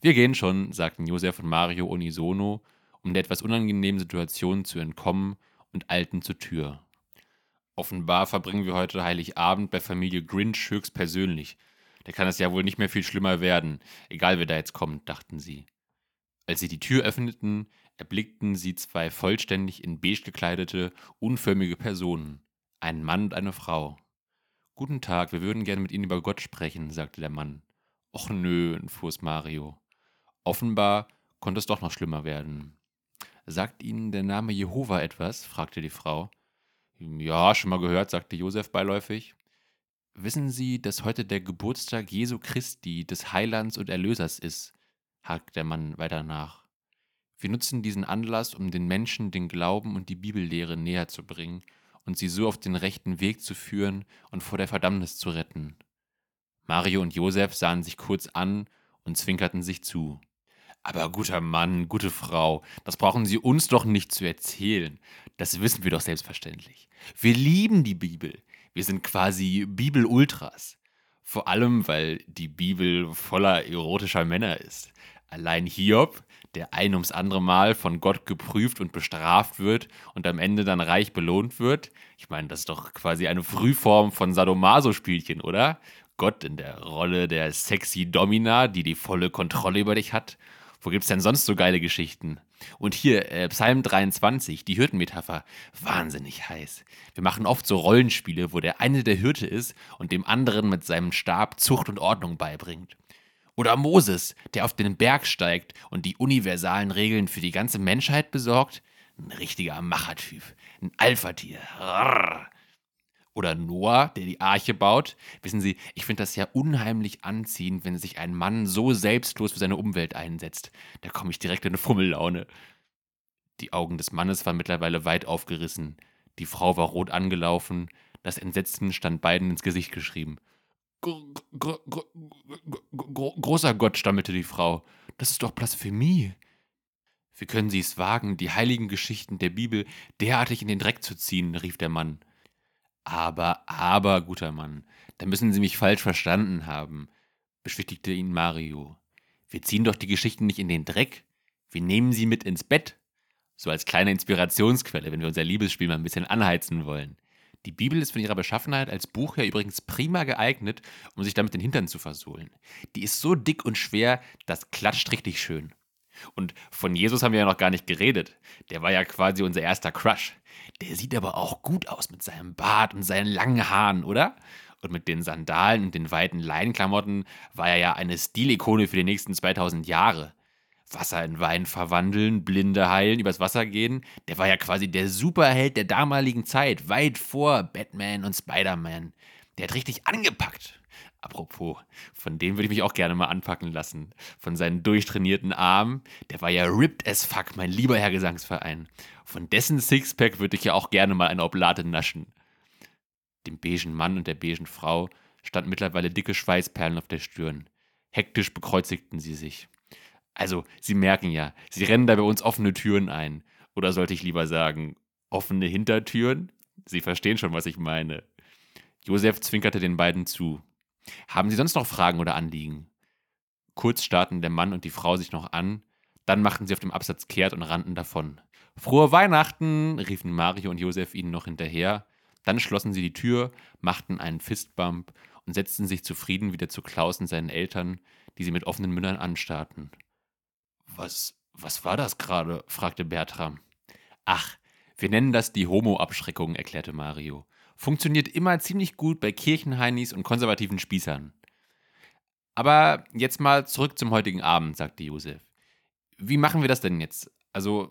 Wir gehen schon, sagten Josef und Mario unisono um der etwas unangenehmen Situation zu entkommen und eilten zur Tür. Offenbar verbringen wir heute Heiligabend bei Familie Grinch höchstpersönlich. Da kann es ja wohl nicht mehr viel schlimmer werden, egal wer da jetzt kommt, dachten sie. Als sie die Tür öffneten, erblickten sie zwei vollständig in beige gekleidete, unförmige Personen, einen Mann und eine Frau. Guten Tag, wir würden gerne mit Ihnen über Gott sprechen, sagte der Mann. Och nö, entfuhr es Mario. Offenbar konnte es doch noch schlimmer werden. Sagt Ihnen der Name Jehova etwas? fragte die Frau. Ja, schon mal gehört, sagte Josef beiläufig. Wissen Sie, dass heute der Geburtstag Jesu Christi, des Heilands und Erlösers ist? hakte der Mann weiter nach. Wir nutzen diesen Anlass, um den Menschen den Glauben und die Bibellehre näher zu bringen und sie so auf den rechten Weg zu führen und vor der Verdammnis zu retten. Mario und Josef sahen sich kurz an und zwinkerten sich zu. Aber guter Mann, gute Frau, das brauchen Sie uns doch nicht zu erzählen. Das wissen wir doch selbstverständlich. Wir lieben die Bibel. Wir sind quasi Bibel-Ultras. Vor allem, weil die Bibel voller erotischer Männer ist. Allein Hiob, der ein ums andere Mal von Gott geprüft und bestraft wird und am Ende dann reich belohnt wird. Ich meine, das ist doch quasi eine Frühform von Sadomaso-Spielchen, oder? Gott in der Rolle der sexy Domina, die die volle Kontrolle über dich hat wo gibt es denn sonst so geile Geschichten? Und hier, äh, Psalm 23, die Hirtenmetapher, wahnsinnig heiß. Wir machen oft so Rollenspiele, wo der eine der Hirte ist und dem anderen mit seinem Stab Zucht und Ordnung beibringt. Oder Moses, der auf den Berg steigt und die universalen Regeln für die ganze Menschheit besorgt. Ein richtiger Machertyp, ein Alpha-Tier. Oder Noah, der die Arche baut. Wissen Sie, ich finde das ja unheimlich anziehend, wenn sich ein Mann so selbstlos für seine Umwelt einsetzt. Da komme ich direkt in eine Fummellaune. Die Augen des Mannes waren mittlerweile weit aufgerissen. Die Frau war rot angelaufen. Das Entsetzen stand beiden ins Gesicht geschrieben. großer Gott, stammelte die Frau. Das ist doch Blasphemie. Wie können Sie es wagen, die heiligen Geschichten der Bibel derartig in den Dreck zu ziehen? rief der Mann. Aber, aber, guter Mann, da müssen Sie mich falsch verstanden haben, beschwichtigte ihn Mario. Wir ziehen doch die Geschichten nicht in den Dreck, wir nehmen sie mit ins Bett. So als kleine Inspirationsquelle, wenn wir unser Liebesspiel mal ein bisschen anheizen wollen. Die Bibel ist von ihrer Beschaffenheit als Buch ja übrigens prima geeignet, um sich damit den Hintern zu versohlen. Die ist so dick und schwer, das klatscht richtig schön. Und von Jesus haben wir ja noch gar nicht geredet. Der war ja quasi unser erster Crush. Der sieht aber auch gut aus mit seinem Bart und seinen langen Haaren, oder? Und mit den Sandalen und den weiten Leinenklamotten war er ja eine Stilikone für die nächsten 2000 Jahre. Wasser in Wein verwandeln, Blinde heilen, übers Wasser gehen. Der war ja quasi der Superheld der damaligen Zeit, weit vor Batman und Spider-Man. Der hat richtig angepackt. Apropos, von dem würde ich mich auch gerne mal anpacken lassen. Von seinen durchtrainierten Armen. Der war ja ripped as fuck, mein lieber Herr Gesangsverein. Von dessen Sixpack würde ich ja auch gerne mal eine Oblate naschen. Dem beigen Mann und der beigen Frau standen mittlerweile dicke Schweißperlen auf der Stirn. Hektisch bekreuzigten sie sich. Also, Sie merken ja, Sie rennen da bei uns offene Türen ein. Oder sollte ich lieber sagen, offene Hintertüren? Sie verstehen schon, was ich meine. Josef zwinkerte den beiden zu. Haben Sie sonst noch Fragen oder Anliegen? Kurz starrten der Mann und die Frau sich noch an, dann machten sie auf dem Absatz kehrt und rannten davon. Frohe Weihnachten! riefen Mario und Josef ihnen noch hinterher. Dann schlossen sie die Tür, machten einen Fistbump und setzten sich zufrieden wieder zu Klaus und seinen Eltern, die sie mit offenen Mündern anstarrten. Was, was war das gerade? fragte Bertram. Ach, wir nennen das die Homo-Abschreckung, erklärte Mario. Funktioniert immer ziemlich gut bei Kirchenheinis und konservativen Spießern. Aber jetzt mal zurück zum heutigen Abend, sagte Josef. Wie machen wir das denn jetzt? Also,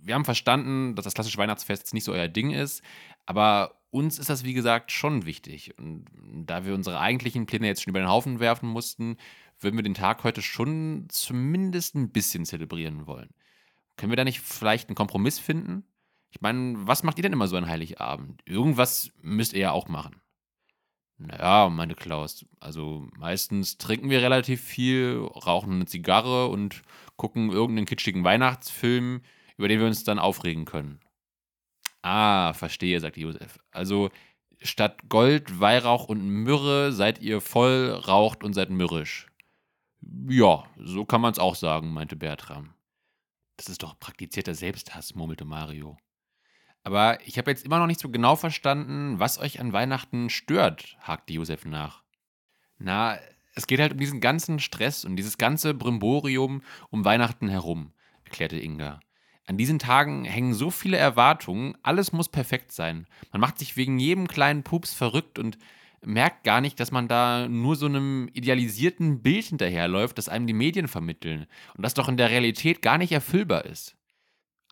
wir haben verstanden, dass das klassische Weihnachtsfest nicht so euer Ding ist, aber uns ist das, wie gesagt, schon wichtig. Und da wir unsere eigentlichen Pläne jetzt schon über den Haufen werfen mussten, würden wir den Tag heute schon zumindest ein bisschen zelebrieren wollen. Können wir da nicht vielleicht einen Kompromiss finden? Ich meine, was macht ihr denn immer so an Heiligabend? Irgendwas müsst ihr ja auch machen. Naja, meinte Klaus, also meistens trinken wir relativ viel, rauchen eine Zigarre und gucken irgendeinen kitschigen Weihnachtsfilm, über den wir uns dann aufregen können. Ah, verstehe, sagte Josef. Also statt Gold, Weihrauch und Myrrhe seid ihr voll, raucht und seid mürrisch. Ja, so kann man es auch sagen, meinte Bertram. Das ist doch praktizierter Selbsthass, murmelte Mario. Aber ich habe jetzt immer noch nicht so genau verstanden, was euch an Weihnachten stört, hakte Josef nach. Na, es geht halt um diesen ganzen Stress und dieses ganze Brimborium um Weihnachten herum, erklärte Inga. An diesen Tagen hängen so viele Erwartungen, alles muss perfekt sein. Man macht sich wegen jedem kleinen Pups verrückt und merkt gar nicht, dass man da nur so einem idealisierten Bild hinterherläuft, das einem die Medien vermitteln und das doch in der Realität gar nicht erfüllbar ist.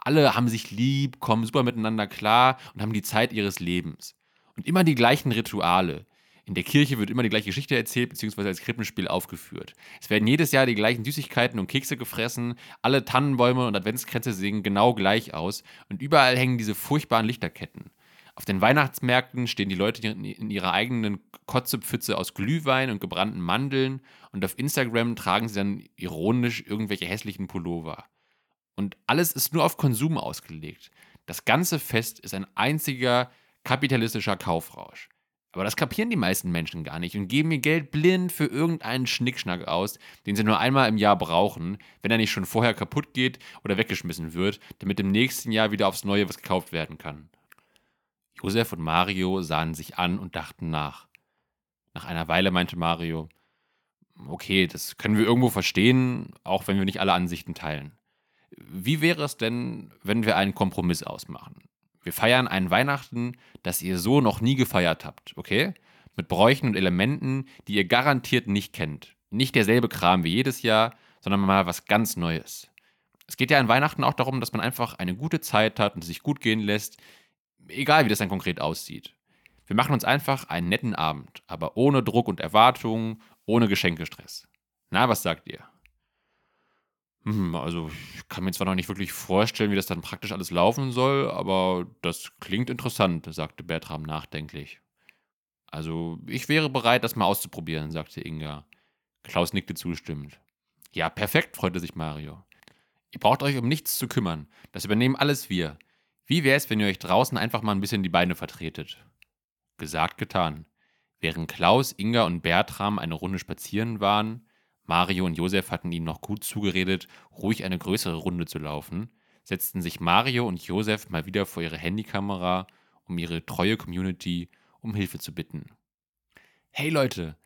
Alle haben sich lieb, kommen super miteinander klar und haben die Zeit ihres Lebens. Und immer die gleichen Rituale. In der Kirche wird immer die gleiche Geschichte erzählt, beziehungsweise als Krippenspiel aufgeführt. Es werden jedes Jahr die gleichen Süßigkeiten und Kekse gefressen, alle Tannenbäume und Adventskränze sehen genau gleich aus und überall hängen diese furchtbaren Lichterketten. Auf den Weihnachtsmärkten stehen die Leute in ihrer eigenen Kotzepfütze aus Glühwein und gebrannten Mandeln und auf Instagram tragen sie dann ironisch irgendwelche hässlichen Pullover. Und alles ist nur auf Konsum ausgelegt. Das ganze Fest ist ein einziger kapitalistischer Kaufrausch. Aber das kapieren die meisten Menschen gar nicht und geben ihr Geld blind für irgendeinen Schnickschnack aus, den sie nur einmal im Jahr brauchen, wenn er nicht schon vorher kaputt geht oder weggeschmissen wird, damit im nächsten Jahr wieder aufs Neue was gekauft werden kann. Josef und Mario sahen sich an und dachten nach. Nach einer Weile meinte Mario, okay, das können wir irgendwo verstehen, auch wenn wir nicht alle Ansichten teilen. Wie wäre es denn, wenn wir einen Kompromiss ausmachen? Wir feiern ein Weihnachten, das ihr so noch nie gefeiert habt, okay? Mit Bräuchen und Elementen, die ihr garantiert nicht kennt. Nicht derselbe Kram wie jedes Jahr, sondern mal was ganz Neues. Es geht ja an Weihnachten auch darum, dass man einfach eine gute Zeit hat und sich gut gehen lässt, egal wie das dann konkret aussieht. Wir machen uns einfach einen netten Abend, aber ohne Druck und Erwartungen, ohne Geschenkestress. Na, was sagt ihr? Hm, also ich kann mir zwar noch nicht wirklich vorstellen, wie das dann praktisch alles laufen soll, aber das klingt interessant, sagte Bertram nachdenklich. Also ich wäre bereit, das mal auszuprobieren, sagte Inga. Klaus nickte zustimmend. Ja, perfekt, freute sich Mario. Ihr braucht euch um nichts zu kümmern. Das übernehmen alles wir. Wie wäre es, wenn ihr euch draußen einfach mal ein bisschen die Beine vertretet? Gesagt, getan. Während Klaus, Inga und Bertram eine Runde spazieren waren, Mario und Josef hatten ihnen noch gut zugeredet, ruhig eine größere Runde zu laufen, setzten sich Mario und Josef mal wieder vor ihre Handykamera, um ihre treue Community um Hilfe zu bitten. Hey Leute,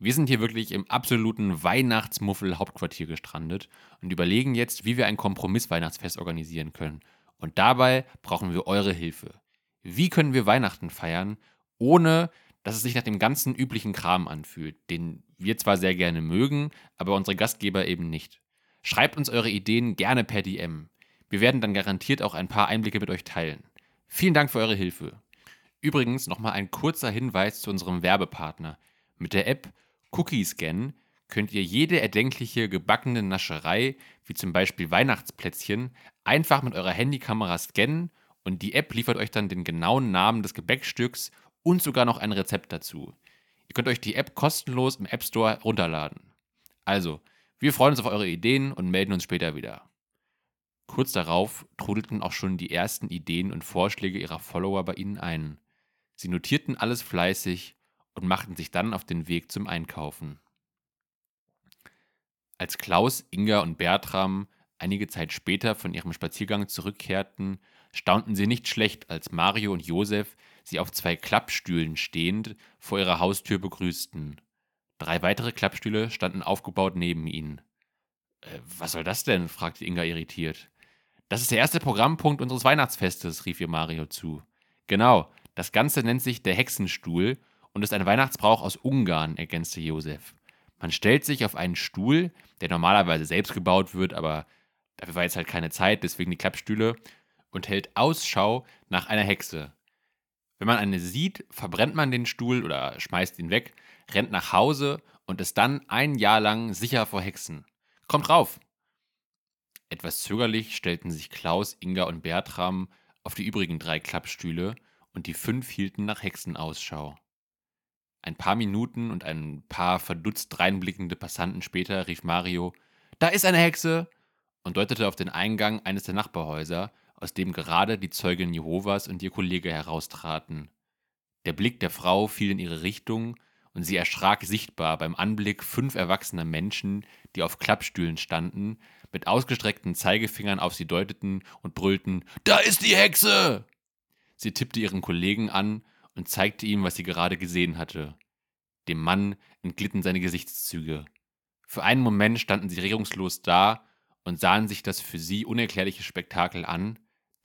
wir sind hier wirklich im absoluten Weihnachtsmuffel-Hauptquartier gestrandet und überlegen jetzt, wie wir ein Kompromiss-Weihnachtsfest organisieren können. Und dabei brauchen wir eure Hilfe. Wie können wir Weihnachten feiern, ohne dass es sich nach dem ganzen üblichen Kram anfühlt, den wir zwar sehr gerne mögen, aber unsere Gastgeber eben nicht. Schreibt uns eure Ideen gerne per DM. Wir werden dann garantiert auch ein paar Einblicke mit euch teilen. Vielen Dank für eure Hilfe. Übrigens nochmal ein kurzer Hinweis zu unserem Werbepartner. Mit der App Cookie Scan könnt ihr jede erdenkliche gebackene Nascherei, wie zum Beispiel Weihnachtsplätzchen, einfach mit eurer Handykamera scannen und die App liefert euch dann den genauen Namen des Gebäckstücks und sogar noch ein Rezept dazu. Ihr könnt euch die App kostenlos im App Store runterladen. Also, wir freuen uns auf eure Ideen und melden uns später wieder. Kurz darauf trudelten auch schon die ersten Ideen und Vorschläge ihrer Follower bei ihnen ein. Sie notierten alles fleißig und machten sich dann auf den Weg zum Einkaufen. Als Klaus, Inga und Bertram einige Zeit später von ihrem Spaziergang zurückkehrten, staunten sie nicht schlecht, als Mario und Josef sie auf zwei Klappstühlen stehend vor ihrer Haustür begrüßten. Drei weitere Klappstühle standen aufgebaut neben ihnen. Äh, was soll das denn? fragte Inga irritiert. Das ist der erste Programmpunkt unseres Weihnachtsfestes, rief ihr Mario zu. Genau, das Ganze nennt sich der Hexenstuhl und ist ein Weihnachtsbrauch aus Ungarn, ergänzte Josef. Man stellt sich auf einen Stuhl, der normalerweise selbst gebaut wird, aber dafür war jetzt halt keine Zeit, deswegen die Klappstühle, und hält Ausschau nach einer Hexe. Wenn man eine sieht, verbrennt man den Stuhl oder schmeißt ihn weg, rennt nach Hause und ist dann ein Jahr lang sicher vor Hexen. Kommt rauf! Etwas zögerlich stellten sich Klaus, Inga und Bertram auf die übrigen drei Klappstühle und die fünf hielten nach Hexen Ausschau. Ein paar Minuten und ein paar verdutzt reinblickende Passanten später rief Mario: Da ist eine Hexe! und deutete auf den Eingang eines der Nachbarhäuser, aus dem gerade die Zeugin Jehovas und ihr Kollege heraustraten. Der Blick der Frau fiel in ihre Richtung und sie erschrak sichtbar beim Anblick fünf erwachsener Menschen, die auf Klappstühlen standen, mit ausgestreckten Zeigefingern auf sie deuteten und brüllten: Da ist die Hexe! Sie tippte ihren Kollegen an und zeigte ihm, was sie gerade gesehen hatte. Dem Mann entglitten seine Gesichtszüge. Für einen Moment standen sie regungslos da und sahen sich das für sie unerklärliche Spektakel an,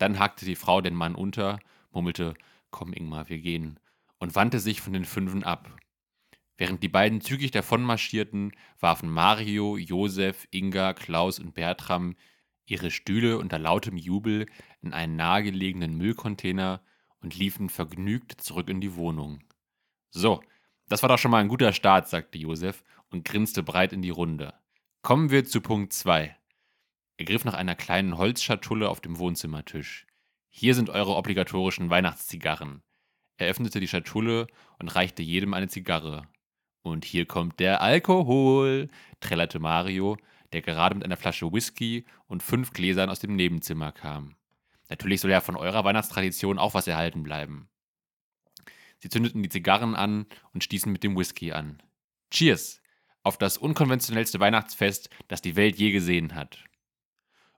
dann hakte die Frau den Mann unter, murmelte Komm, Ingmar, wir gehen, und wandte sich von den Fünfen ab. Während die beiden zügig davonmarschierten, warfen Mario, Josef, Inga, Klaus und Bertram ihre Stühle unter lautem Jubel in einen nahegelegenen Müllcontainer und liefen vergnügt zurück in die Wohnung. So, das war doch schon mal ein guter Start, sagte Josef und grinste breit in die Runde. Kommen wir zu Punkt 2. Er griff nach einer kleinen Holzschatulle auf dem Wohnzimmertisch. Hier sind eure obligatorischen Weihnachtszigarren. Er öffnete die Schatulle und reichte jedem eine Zigarre. Und hier kommt der Alkohol, trällerte Mario, der gerade mit einer Flasche Whisky und fünf Gläsern aus dem Nebenzimmer kam. Natürlich soll ja von eurer Weihnachtstradition auch was erhalten bleiben. Sie zündeten die Zigarren an und stießen mit dem Whisky an. Cheers! Auf das unkonventionellste Weihnachtsfest, das die Welt je gesehen hat.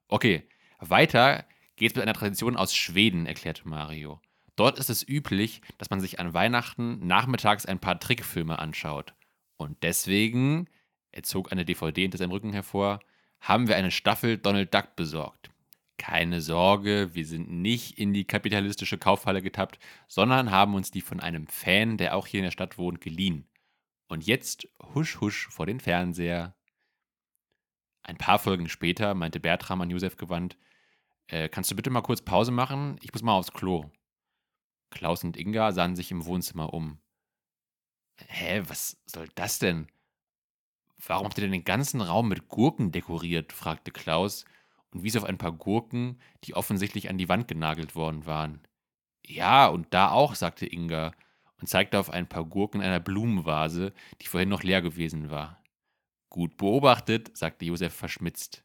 Okay, weiter geht's mit einer Tradition aus Schweden, erklärte Mario. Dort ist es üblich, dass man sich an Weihnachten nachmittags ein paar Trickfilme anschaut. Und deswegen, er zog eine DVD hinter seinem Rücken hervor, haben wir eine Staffel Donald Duck besorgt. Keine Sorge, wir sind nicht in die kapitalistische Kaufhalle getappt, sondern haben uns die von einem Fan, der auch hier in der Stadt wohnt, geliehen. Und jetzt husch husch vor den Fernseher. Ein paar Folgen später meinte Bertram an Josef gewandt, äh, kannst du bitte mal kurz Pause machen? Ich muss mal aufs Klo. Klaus und Inga sahen sich im Wohnzimmer um. Hä, was soll das denn? Warum habt ihr denn den ganzen Raum mit Gurken dekoriert? fragte Klaus und wies auf ein paar Gurken, die offensichtlich an die Wand genagelt worden waren. Ja, und da auch, sagte Inga und zeigte auf ein paar Gurken in einer Blumenvase, die vorhin noch leer gewesen war. Gut beobachtet, sagte Josef verschmitzt.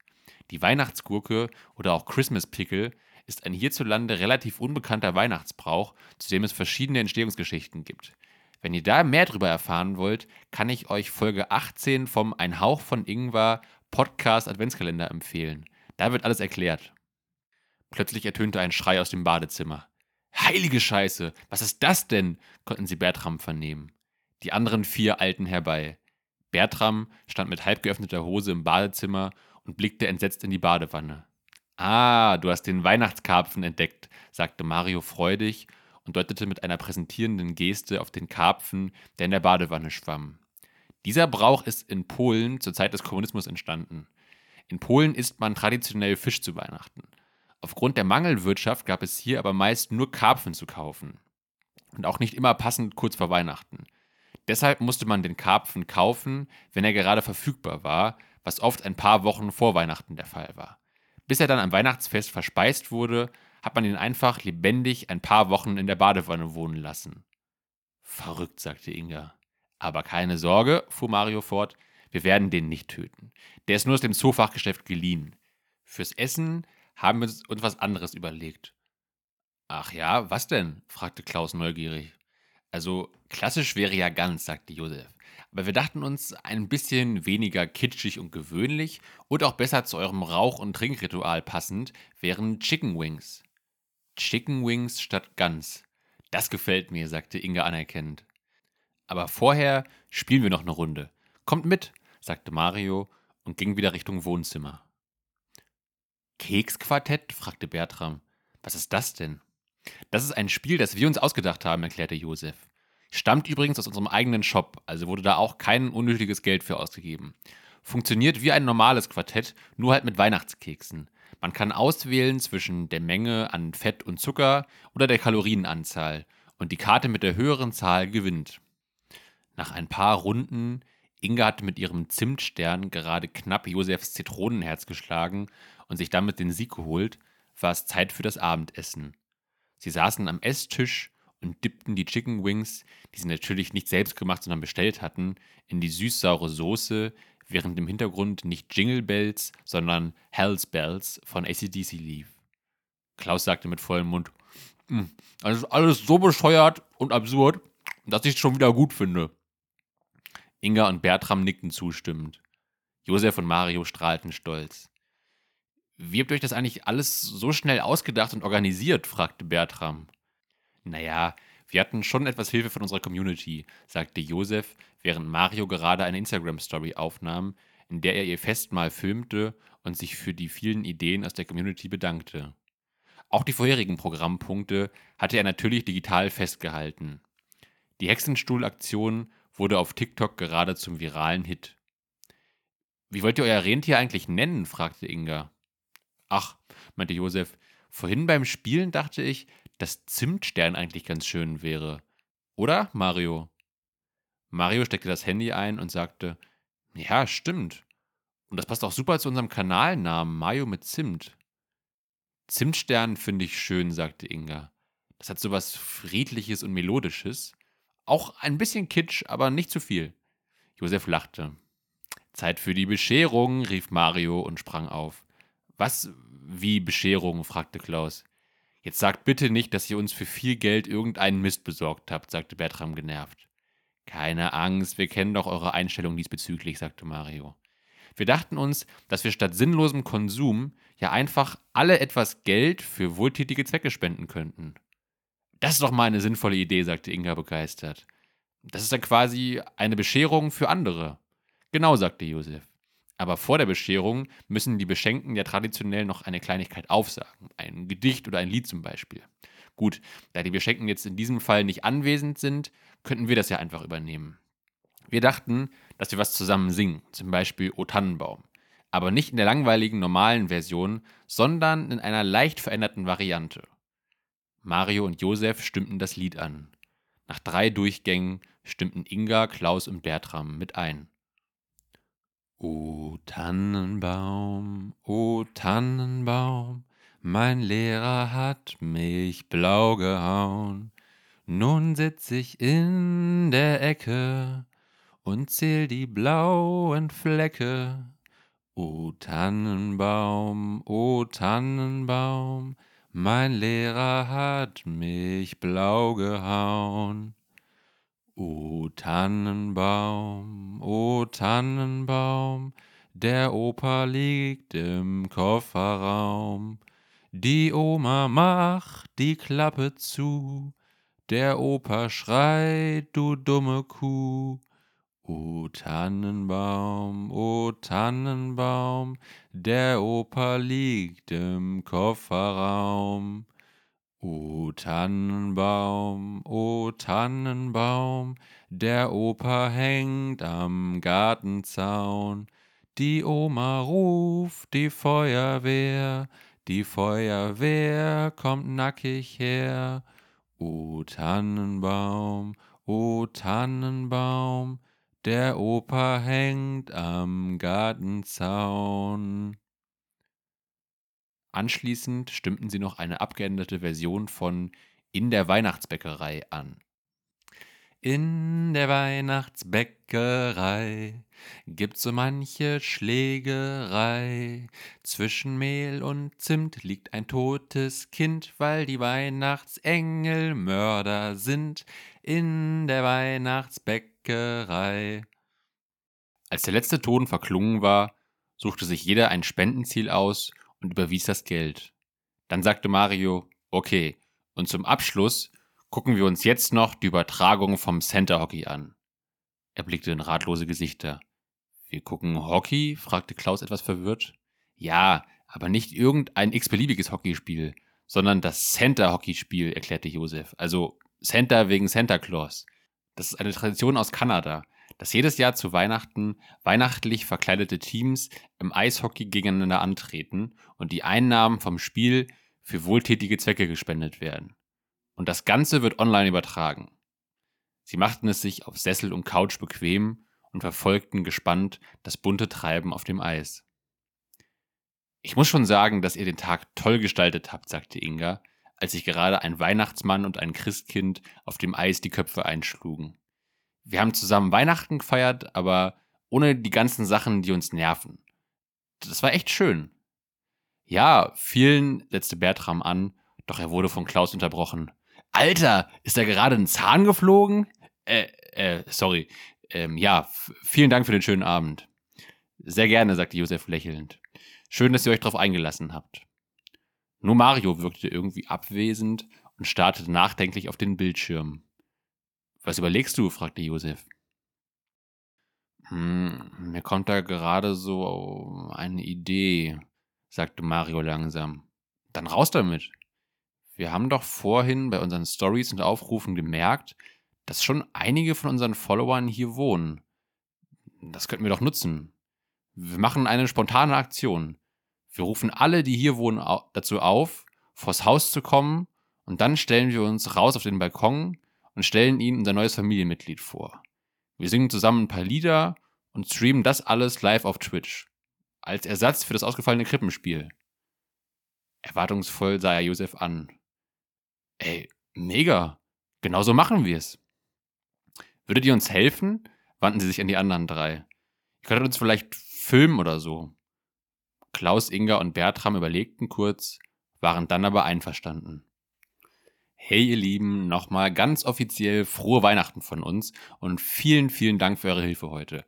Die Weihnachtsgurke oder auch Christmas Pickle ist ein hierzulande relativ unbekannter Weihnachtsbrauch, zu dem es verschiedene Entstehungsgeschichten gibt. Wenn ihr da mehr darüber erfahren wollt, kann ich euch Folge 18 vom Ein Hauch von Ingwer Podcast Adventskalender empfehlen. Da wird alles erklärt. Plötzlich ertönte ein Schrei aus dem Badezimmer. Heilige Scheiße, was ist das denn? konnten sie Bertram vernehmen. Die anderen vier eilten herbei. Bertram stand mit halb geöffneter Hose im Badezimmer und blickte entsetzt in die Badewanne. Ah, du hast den Weihnachtskarpfen entdeckt, sagte Mario freudig und deutete mit einer präsentierenden Geste auf den Karpfen, der in der Badewanne schwamm. Dieser Brauch ist in Polen zur Zeit des Kommunismus entstanden. In Polen isst man traditionell Fisch zu Weihnachten. Aufgrund der Mangelwirtschaft gab es hier aber meist nur Karpfen zu kaufen. Und auch nicht immer passend kurz vor Weihnachten. Deshalb musste man den Karpfen kaufen, wenn er gerade verfügbar war, was oft ein paar Wochen vor Weihnachten der Fall war. Bis er dann am Weihnachtsfest verspeist wurde, hat man ihn einfach lebendig ein paar Wochen in der Badewanne wohnen lassen. Verrückt, sagte Inga. Aber keine Sorge, fuhr Mario fort, wir werden den nicht töten. Der ist nur aus dem Zoofachgeschäft geliehen. Fürs Essen haben wir uns was anderes überlegt. Ach ja, was denn? fragte Klaus neugierig. Also, klassisch wäre ja ganz, sagte Josef. Aber wir dachten uns, ein bisschen weniger kitschig und gewöhnlich und auch besser zu eurem Rauch- und Trinkritual passend wären Chicken Wings. Chicken Wings statt Gans. Das gefällt mir, sagte Inga anerkennend. Aber vorher spielen wir noch eine Runde. Kommt mit, sagte Mario und ging wieder Richtung Wohnzimmer. Keksquartett? fragte Bertram. Was ist das denn? Das ist ein Spiel, das wir uns ausgedacht haben, erklärte Josef. Stammt übrigens aus unserem eigenen Shop, also wurde da auch kein unnötiges Geld für ausgegeben. Funktioniert wie ein normales Quartett, nur halt mit Weihnachtskeksen. Man kann auswählen zwischen der Menge an Fett und Zucker oder der Kalorienanzahl und die Karte mit der höheren Zahl gewinnt. Nach ein paar Runden, Inga hatte mit ihrem Zimtstern gerade knapp Josefs Zitronenherz geschlagen und sich damit den Sieg geholt, war es Zeit für das Abendessen. Sie saßen am Esstisch und dippten die Chicken Wings, die sie natürlich nicht selbst gemacht, sondern bestellt hatten, in die süß-saure Soße, während im Hintergrund nicht Jingle Bells, sondern Hell's Bells von ACDC lief. Klaus sagte mit vollem Mund, hm, das ist alles so bescheuert und absurd, dass ich es schon wieder gut finde. Inga und Bertram nickten zustimmend. Josef und Mario strahlten stolz. Wie habt ihr euch das eigentlich alles so schnell ausgedacht und organisiert? fragte Bertram. Naja, wir hatten schon etwas Hilfe von unserer Community, sagte Josef, während Mario gerade eine Instagram-Story aufnahm, in der er ihr Festmahl filmte und sich für die vielen Ideen aus der Community bedankte. Auch die vorherigen Programmpunkte hatte er natürlich digital festgehalten. Die Hexenstuhlaktion wurde auf TikTok gerade zum viralen Hit. Wie wollt ihr euer Rentier eigentlich nennen? fragte Inga. Ach, meinte Josef, vorhin beim Spielen dachte ich, dass Zimtstern eigentlich ganz schön wäre. Oder, Mario? Mario steckte das Handy ein und sagte, ja, stimmt. Und das passt auch super zu unserem Kanalnamen, Mayo mit Zimt. Zimtstern finde ich schön, sagte Inga. Das hat sowas Friedliches und Melodisches. Auch ein bisschen Kitsch, aber nicht zu viel. Josef lachte. Zeit für die Bescherung, rief Mario und sprang auf. Was wie Bescherung? fragte Klaus. Jetzt sagt bitte nicht, dass ihr uns für viel Geld irgendeinen Mist besorgt habt, sagte Bertram genervt. Keine Angst, wir kennen doch eure Einstellung diesbezüglich, sagte Mario. Wir dachten uns, dass wir statt sinnlosem Konsum ja einfach alle etwas Geld für wohltätige Zwecke spenden könnten. Das ist doch mal eine sinnvolle Idee, sagte Inga begeistert. Das ist dann quasi eine Bescherung für andere. Genau, sagte Josef. Aber vor der Bescherung müssen die Beschenkten ja traditionell noch eine Kleinigkeit aufsagen. Ein Gedicht oder ein Lied zum Beispiel. Gut, da die Beschenkten jetzt in diesem Fall nicht anwesend sind, könnten wir das ja einfach übernehmen. Wir dachten, dass wir was zusammen singen, zum Beispiel O Tannenbaum. Aber nicht in der langweiligen normalen Version, sondern in einer leicht veränderten Variante. Mario und Josef stimmten das Lied an. Nach drei Durchgängen stimmten Inga, Klaus und Bertram mit ein. O Tannenbaum, o Tannenbaum, mein Lehrer hat mich blau gehauen. Nun sitz ich in der Ecke und zähl die blauen Flecke. O Tannenbaum, o Tannenbaum, mein Lehrer hat mich blau gehauen. O Tannenbaum, o Tannenbaum, der Opa liegt im Kofferraum. Die Oma macht die Klappe zu, der Opa schreit, du dumme Kuh. O Tannenbaum, o Tannenbaum, der Opa liegt im Kofferraum. O Tannenbaum, o Tannenbaum, der Opa hängt am Gartenzaun. Die Oma ruft die Feuerwehr, die Feuerwehr kommt nackig her. O Tannenbaum, o Tannenbaum, der Opa hängt am Gartenzaun. Anschließend stimmten sie noch eine abgeänderte Version von In der Weihnachtsbäckerei an. In der Weihnachtsbäckerei gibt's so manche Schlägerei. Zwischen Mehl und Zimt liegt ein totes Kind, weil die Weihnachtsengel Mörder sind. In der Weihnachtsbäckerei. Als der letzte Ton verklungen war, suchte sich jeder ein Spendenziel aus und überwies das Geld. Dann sagte Mario, okay, und zum Abschluss gucken wir uns jetzt noch die Übertragung vom Center Hockey an. Er blickte in ratlose Gesichter. Wir gucken Hockey? fragte Klaus etwas verwirrt. Ja, aber nicht irgendein x-beliebiges Hockeyspiel, sondern das Center-Hockeyspiel, erklärte Josef. Also Center wegen Santa Claus. Das ist eine Tradition aus Kanada, dass jedes Jahr zu Weihnachten weihnachtlich verkleidete Teams im Eishockey gegeneinander antreten und die Einnahmen vom Spiel für wohltätige Zwecke gespendet werden. Und das Ganze wird online übertragen. Sie machten es sich auf Sessel und Couch bequem und verfolgten gespannt das bunte Treiben auf dem Eis. Ich muss schon sagen, dass ihr den Tag toll gestaltet habt, sagte Inga, als sich gerade ein Weihnachtsmann und ein Christkind auf dem Eis die Köpfe einschlugen. Wir haben zusammen Weihnachten gefeiert, aber ohne die ganzen Sachen, die uns nerven. Das war echt schön. Ja, vielen, setzte Bertram an, doch er wurde von Klaus unterbrochen. Alter, ist da gerade ein Zahn geflogen? Äh, äh, sorry. Ähm, ja, vielen Dank für den schönen Abend. Sehr gerne, sagte Josef lächelnd. Schön, dass ihr euch darauf eingelassen habt. Nur Mario wirkte irgendwie abwesend und starrte nachdenklich auf den Bildschirm. Was überlegst du? fragte Josef. Hm, mir kommt da gerade so eine Idee, sagte Mario langsam. Dann raus damit. Wir haben doch vorhin bei unseren Stories und Aufrufen gemerkt, dass schon einige von unseren Followern hier wohnen. Das könnten wir doch nutzen. Wir machen eine spontane Aktion. Wir rufen alle, die hier wohnen, dazu auf, vors Haus zu kommen und dann stellen wir uns raus auf den Balkon und stellen ihnen unser neues Familienmitglied vor. Wir singen zusammen ein paar Lieder und streamen das alles live auf Twitch. Als Ersatz für das ausgefallene Krippenspiel. Erwartungsvoll sah er Josef an. Ey, mega. Genauso machen wir es. Würdet ihr uns helfen? wandten sie sich an die anderen drei. Ihr könntet uns vielleicht filmen oder so. Klaus, Inga und Bertram überlegten kurz, waren dann aber einverstanden. Hey ihr Lieben, nochmal ganz offiziell frohe Weihnachten von uns und vielen, vielen Dank für eure Hilfe heute.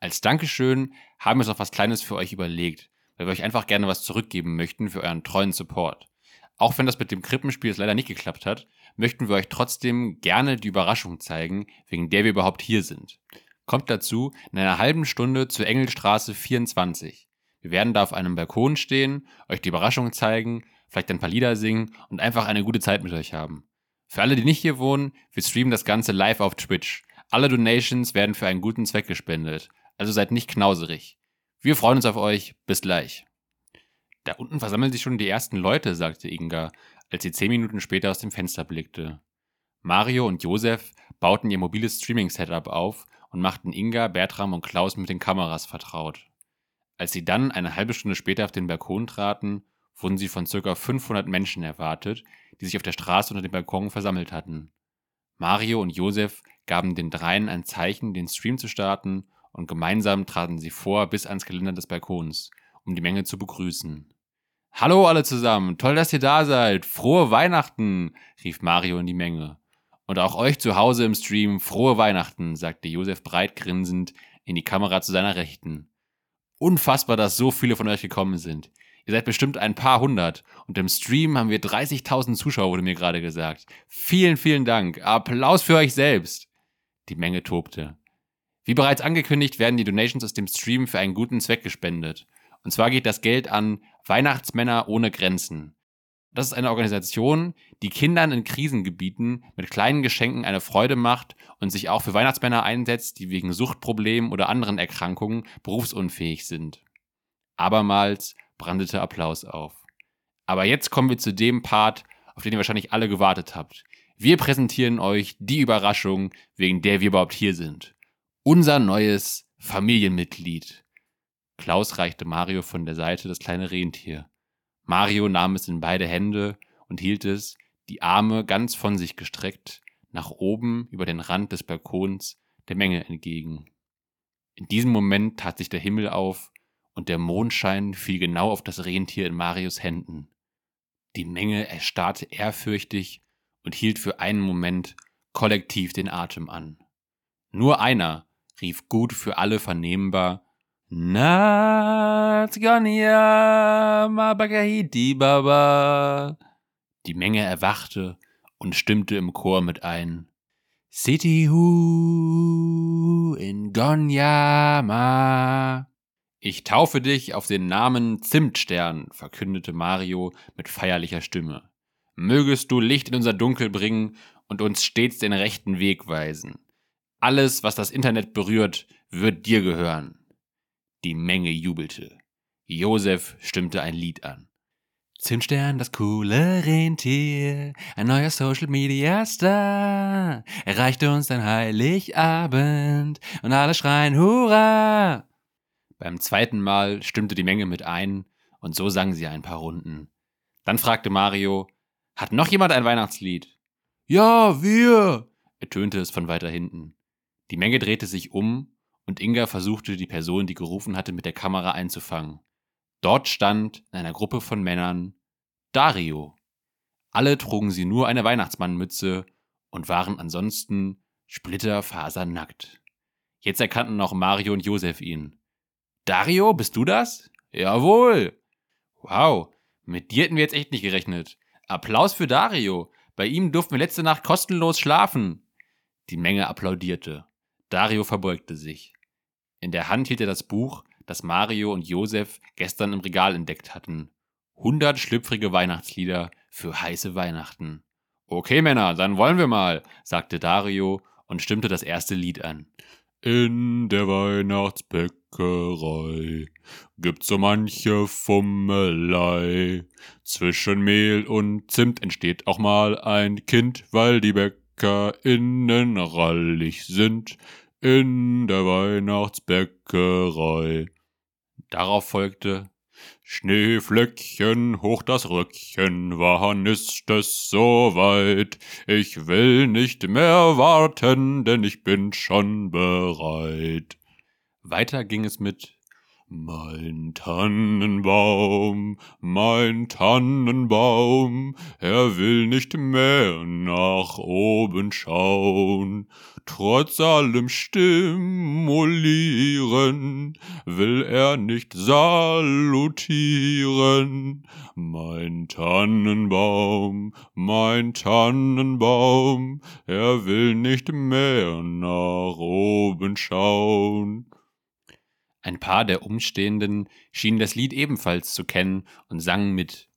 Als Dankeschön haben wir uns noch was Kleines für euch überlegt, weil wir euch einfach gerne was zurückgeben möchten für euren treuen Support. Auch wenn das mit dem Krippenspiel jetzt leider nicht geklappt hat, möchten wir euch trotzdem gerne die Überraschung zeigen, wegen der wir überhaupt hier sind. Kommt dazu in einer halben Stunde zur Engelstraße 24. Wir werden da auf einem Balkon stehen, euch die Überraschung zeigen, vielleicht ein paar Lieder singen und einfach eine gute Zeit mit euch haben. Für alle, die nicht hier wohnen, wir streamen das Ganze live auf Twitch. Alle Donations werden für einen guten Zweck gespendet, also seid nicht knauserig. Wir freuen uns auf euch, bis gleich. Da unten versammeln sich schon die ersten Leute, sagte Inga, als sie zehn Minuten später aus dem Fenster blickte. Mario und Josef bauten ihr mobiles Streaming-Setup auf und machten Inga, Bertram und Klaus mit den Kameras vertraut. Als sie dann eine halbe Stunde später auf den Balkon traten, wurden sie von ca. 500 Menschen erwartet, die sich auf der Straße unter dem Balkon versammelt hatten. Mario und Josef gaben den dreien ein Zeichen, den Stream zu starten, und gemeinsam traten sie vor bis ans Geländer des Balkons, um die Menge zu begrüßen. Hallo alle zusammen, toll, dass ihr da seid. Frohe Weihnachten, rief Mario in die Menge. Und auch euch zu Hause im Stream frohe Weihnachten, sagte Josef breit grinsend in die Kamera zu seiner Rechten. Unfassbar, dass so viele von euch gekommen sind. Ihr seid bestimmt ein paar hundert. Und im Stream haben wir 30.000 Zuschauer, wurde mir gerade gesagt. Vielen, vielen Dank. Applaus für euch selbst. Die Menge tobte. Wie bereits angekündigt, werden die Donations aus dem Stream für einen guten Zweck gespendet. Und zwar geht das Geld an Weihnachtsmänner ohne Grenzen. Das ist eine Organisation, die Kindern in Krisengebieten mit kleinen Geschenken eine Freude macht und sich auch für Weihnachtsmänner einsetzt, die wegen Suchtproblemen oder anderen Erkrankungen berufsunfähig sind. Abermals brandete Applaus auf. Aber jetzt kommen wir zu dem Part, auf den ihr wahrscheinlich alle gewartet habt. Wir präsentieren euch die Überraschung, wegen der wir überhaupt hier sind. Unser neues Familienmitglied. Klaus reichte Mario von der Seite das kleine Rentier. Mario nahm es in beide Hände und hielt es, die Arme ganz von sich gestreckt, nach oben über den Rand des Balkons der Menge entgegen. In diesem Moment tat sich der Himmel auf und der Mondschein fiel genau auf das Rentier in Marios Händen. Die Menge erstarrte ehrfürchtig und hielt für einen Moment kollektiv den Atem an. Nur einer rief gut für alle vernehmbar Natsgania Mabagahiti Baba. Die Menge erwachte und stimmte im Chor mit ein. City Hu in Gonyama. Ich taufe dich auf den Namen Zimtstern, verkündete Mario mit feierlicher Stimme. Mögest du Licht in unser Dunkel bringen und uns stets den rechten Weg weisen. Alles, was das Internet berührt, wird dir gehören. Die Menge jubelte. Josef stimmte ein Lied an. Zimtstern, das coole Rentier, ein neuer Social Media Star, erreichte uns ein Heiligabend und alle schreien Hurra! Beim zweiten Mal stimmte die Menge mit ein und so sangen sie ein paar Runden. Dann fragte Mario, hat noch jemand ein Weihnachtslied? Ja, wir, ertönte es von weiter hinten. Die Menge drehte sich um und Inga versuchte, die Person, die gerufen hatte, mit der Kamera einzufangen. Dort stand in einer Gruppe von Männern Dario. Alle trugen sie nur eine Weihnachtsmannmütze und waren ansonsten splitterfasernackt. Jetzt erkannten noch Mario und Josef ihn. Dario, bist du das? Jawohl. Wow, mit dir hätten wir jetzt echt nicht gerechnet. Applaus für Dario. Bei ihm durften wir letzte Nacht kostenlos schlafen. Die Menge applaudierte. Dario verbeugte sich. In der Hand hielt er das Buch, das Mario und Josef gestern im Regal entdeckt hatten. Hundert schlüpfrige Weihnachtslieder für heiße Weihnachten. Okay, Männer, dann wollen wir mal, sagte Dario und stimmte das erste Lied an. In der Weihnachtsbäckerei gibt's so manche Fummelei. Zwischen Mehl und Zimt entsteht auch mal ein Kind, weil die BäckerInnen rallig sind in der Weihnachtsbäckerei. Darauf folgte Schneeflöckchen, hoch das Röckchen, wann ist es soweit? Ich will nicht mehr warten, denn ich bin schon bereit. Weiter ging es mit mein Tannenbaum, mein Tannenbaum, er will nicht mehr nach oben schauen. Trotz allem Stimulieren will er nicht salutieren. Mein Tannenbaum, mein Tannenbaum, er will nicht mehr nach oben schauen. Ein paar der Umstehenden schienen das Lied ebenfalls zu kennen und sangen mit.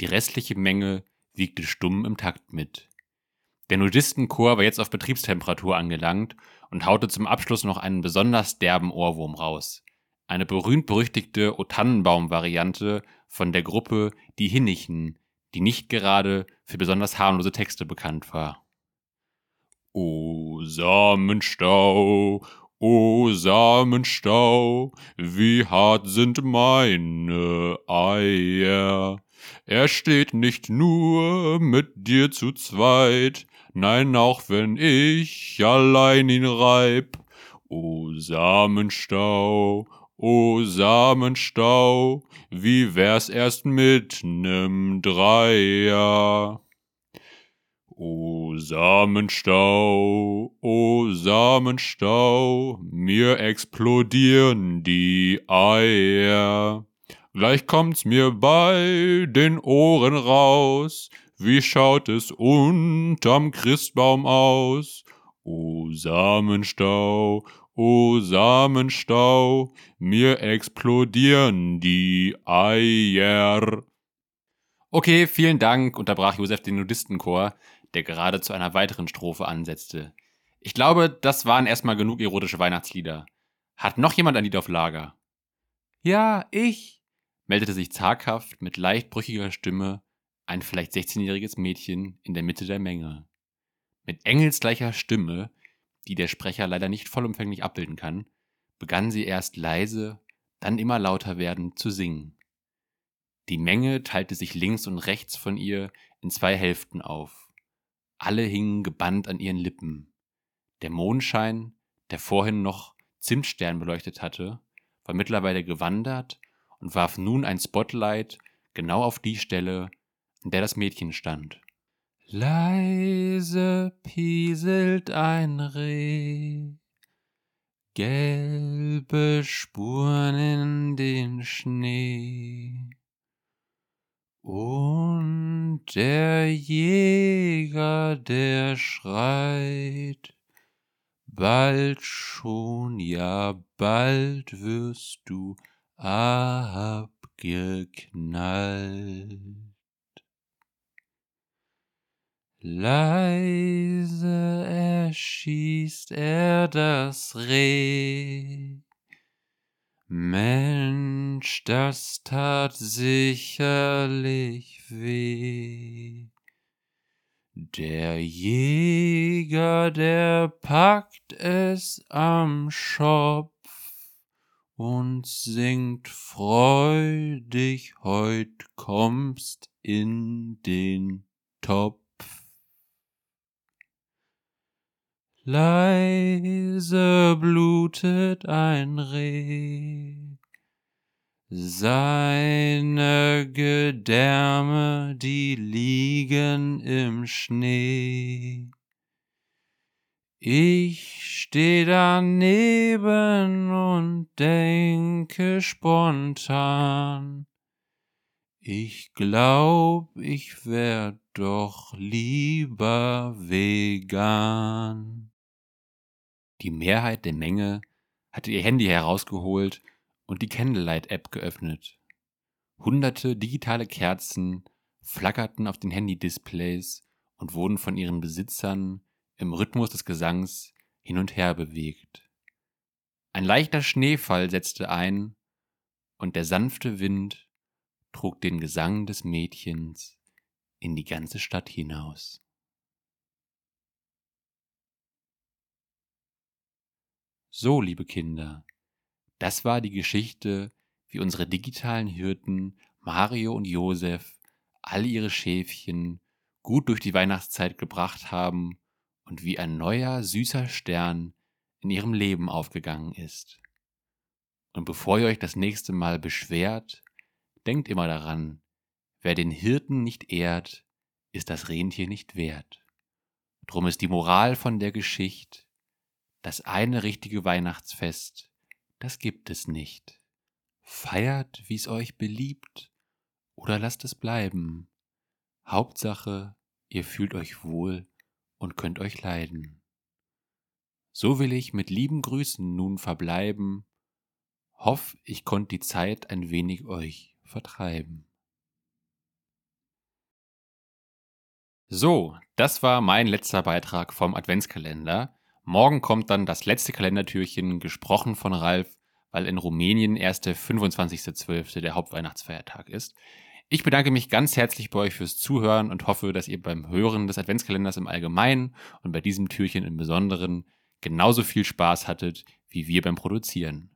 Die restliche Menge wiegte stumm im Takt mit. Der Nudistenchor war jetzt auf Betriebstemperatur angelangt und haute zum Abschluss noch einen besonders derben Ohrwurm raus. Eine berühmt-berüchtigte O Tannenbaum-Variante von der Gruppe Die Hinnichen, die nicht gerade für besonders harmlose Texte bekannt war. O Samenstau, O Samenstau, wie hart sind meine Eier. Er steht nicht nur mit dir zu zweit, nein, auch wenn ich allein ihn reib. O Samenstau, o Samenstau, wie wär's erst mit nem Dreier? O Samenstau, o Samenstau, mir explodieren die Eier. gleich kommt's mir bei den Ohren raus. Wie schaut es unterm Christbaum aus? O Samenstau, o Samenstau, mir explodieren die Eier. Okay, vielen Dank, unterbrach Josef den Nudistenchor, der gerade zu einer weiteren Strophe ansetzte. Ich glaube, das waren erstmal genug erotische Weihnachtslieder. Hat noch jemand ein Lied auf Lager? Ja, ich, meldete sich zaghaft mit leicht brüchiger Stimme ein vielleicht 16-jähriges Mädchen in der Mitte der Menge. Mit engelsgleicher Stimme, die der Sprecher leider nicht vollumfänglich abbilden kann, begann sie erst leise, dann immer lauter werdend zu singen. Die Menge teilte sich links und rechts von ihr in zwei Hälften auf. Alle hingen gebannt an ihren Lippen. Der Mondschein, der vorhin noch Zimtstern beleuchtet hatte, war mittlerweile gewandert und warf nun ein Spotlight genau auf die Stelle, an der das Mädchen stand. Leise pieselt ein Reh, gelbe Spuren in den Schnee. Und der Jäger, der schreit, bald schon, ja bald wirst du abgeknallt. Leise erschießt er das Reh. Mensch, das tat sicherlich weh. Der Jäger, der packt es am Schopf und singt freudig, heut kommst in den Topf. Leise blutet ein Reh, seine Gedärme, die liegen im Schnee. Ich steh daneben und denke spontan, ich glaub, ich wär doch lieber vegan. Die Mehrheit der Menge hatte ihr Handy herausgeholt und die Candlelight-App geöffnet. Hunderte digitale Kerzen flackerten auf den Handy-Displays und wurden von ihren Besitzern im Rhythmus des Gesangs hin und her bewegt. Ein leichter Schneefall setzte ein und der sanfte Wind trug den Gesang des Mädchens in die ganze Stadt hinaus. So, liebe Kinder, das war die Geschichte, wie unsere digitalen Hirten Mario und Josef all ihre Schäfchen gut durch die Weihnachtszeit gebracht haben und wie ein neuer, süßer Stern in ihrem Leben aufgegangen ist. Und bevor ihr euch das nächste Mal beschwert, denkt immer daran, wer den Hirten nicht ehrt, ist das Rentier nicht wert. Drum ist die Moral von der Geschichte, das eine richtige Weihnachtsfest, das gibt es nicht. Feiert, wie's euch beliebt, oder lasst es bleiben. Hauptsache, ihr fühlt euch wohl und könnt euch leiden. So will ich mit lieben Grüßen nun verbleiben, hoff, ich konnt die Zeit ein wenig euch vertreiben. So, das war mein letzter Beitrag vom Adventskalender. Morgen kommt dann das letzte Kalendertürchen, gesprochen von Ralf, weil in Rumänien erst der 25.12. der Hauptweihnachtsfeiertag ist. Ich bedanke mich ganz herzlich bei euch fürs Zuhören und hoffe, dass ihr beim Hören des Adventskalenders im Allgemeinen und bei diesem Türchen im Besonderen genauso viel Spaß hattet wie wir beim Produzieren.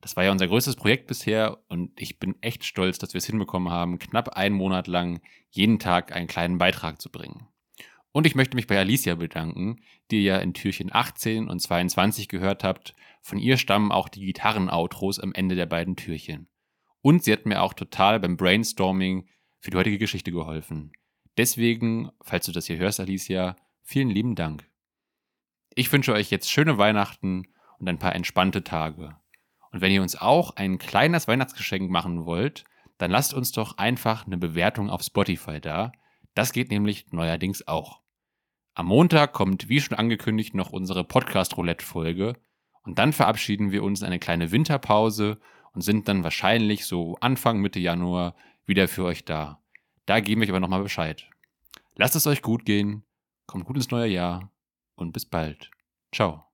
Das war ja unser größtes Projekt bisher und ich bin echt stolz, dass wir es hinbekommen haben, knapp einen Monat lang jeden Tag einen kleinen Beitrag zu bringen. Und ich möchte mich bei Alicia bedanken, die ihr ja in Türchen 18 und 22 gehört habt. Von ihr stammen auch die Gitarren-Outros am Ende der beiden Türchen. Und sie hat mir auch total beim Brainstorming für die heutige Geschichte geholfen. Deswegen, falls du das hier hörst, Alicia, vielen lieben Dank. Ich wünsche euch jetzt schöne Weihnachten und ein paar entspannte Tage. Und wenn ihr uns auch ein kleines Weihnachtsgeschenk machen wollt, dann lasst uns doch einfach eine Bewertung auf Spotify da. Das geht nämlich neuerdings auch. Am Montag kommt, wie schon angekündigt, noch unsere Podcast-Roulette-Folge. Und dann verabschieden wir uns in eine kleine Winterpause und sind dann wahrscheinlich so Anfang, Mitte Januar wieder für euch da. Da geben wir euch aber nochmal Bescheid. Lasst es euch gut gehen, kommt gut ins neue Jahr und bis bald. Ciao.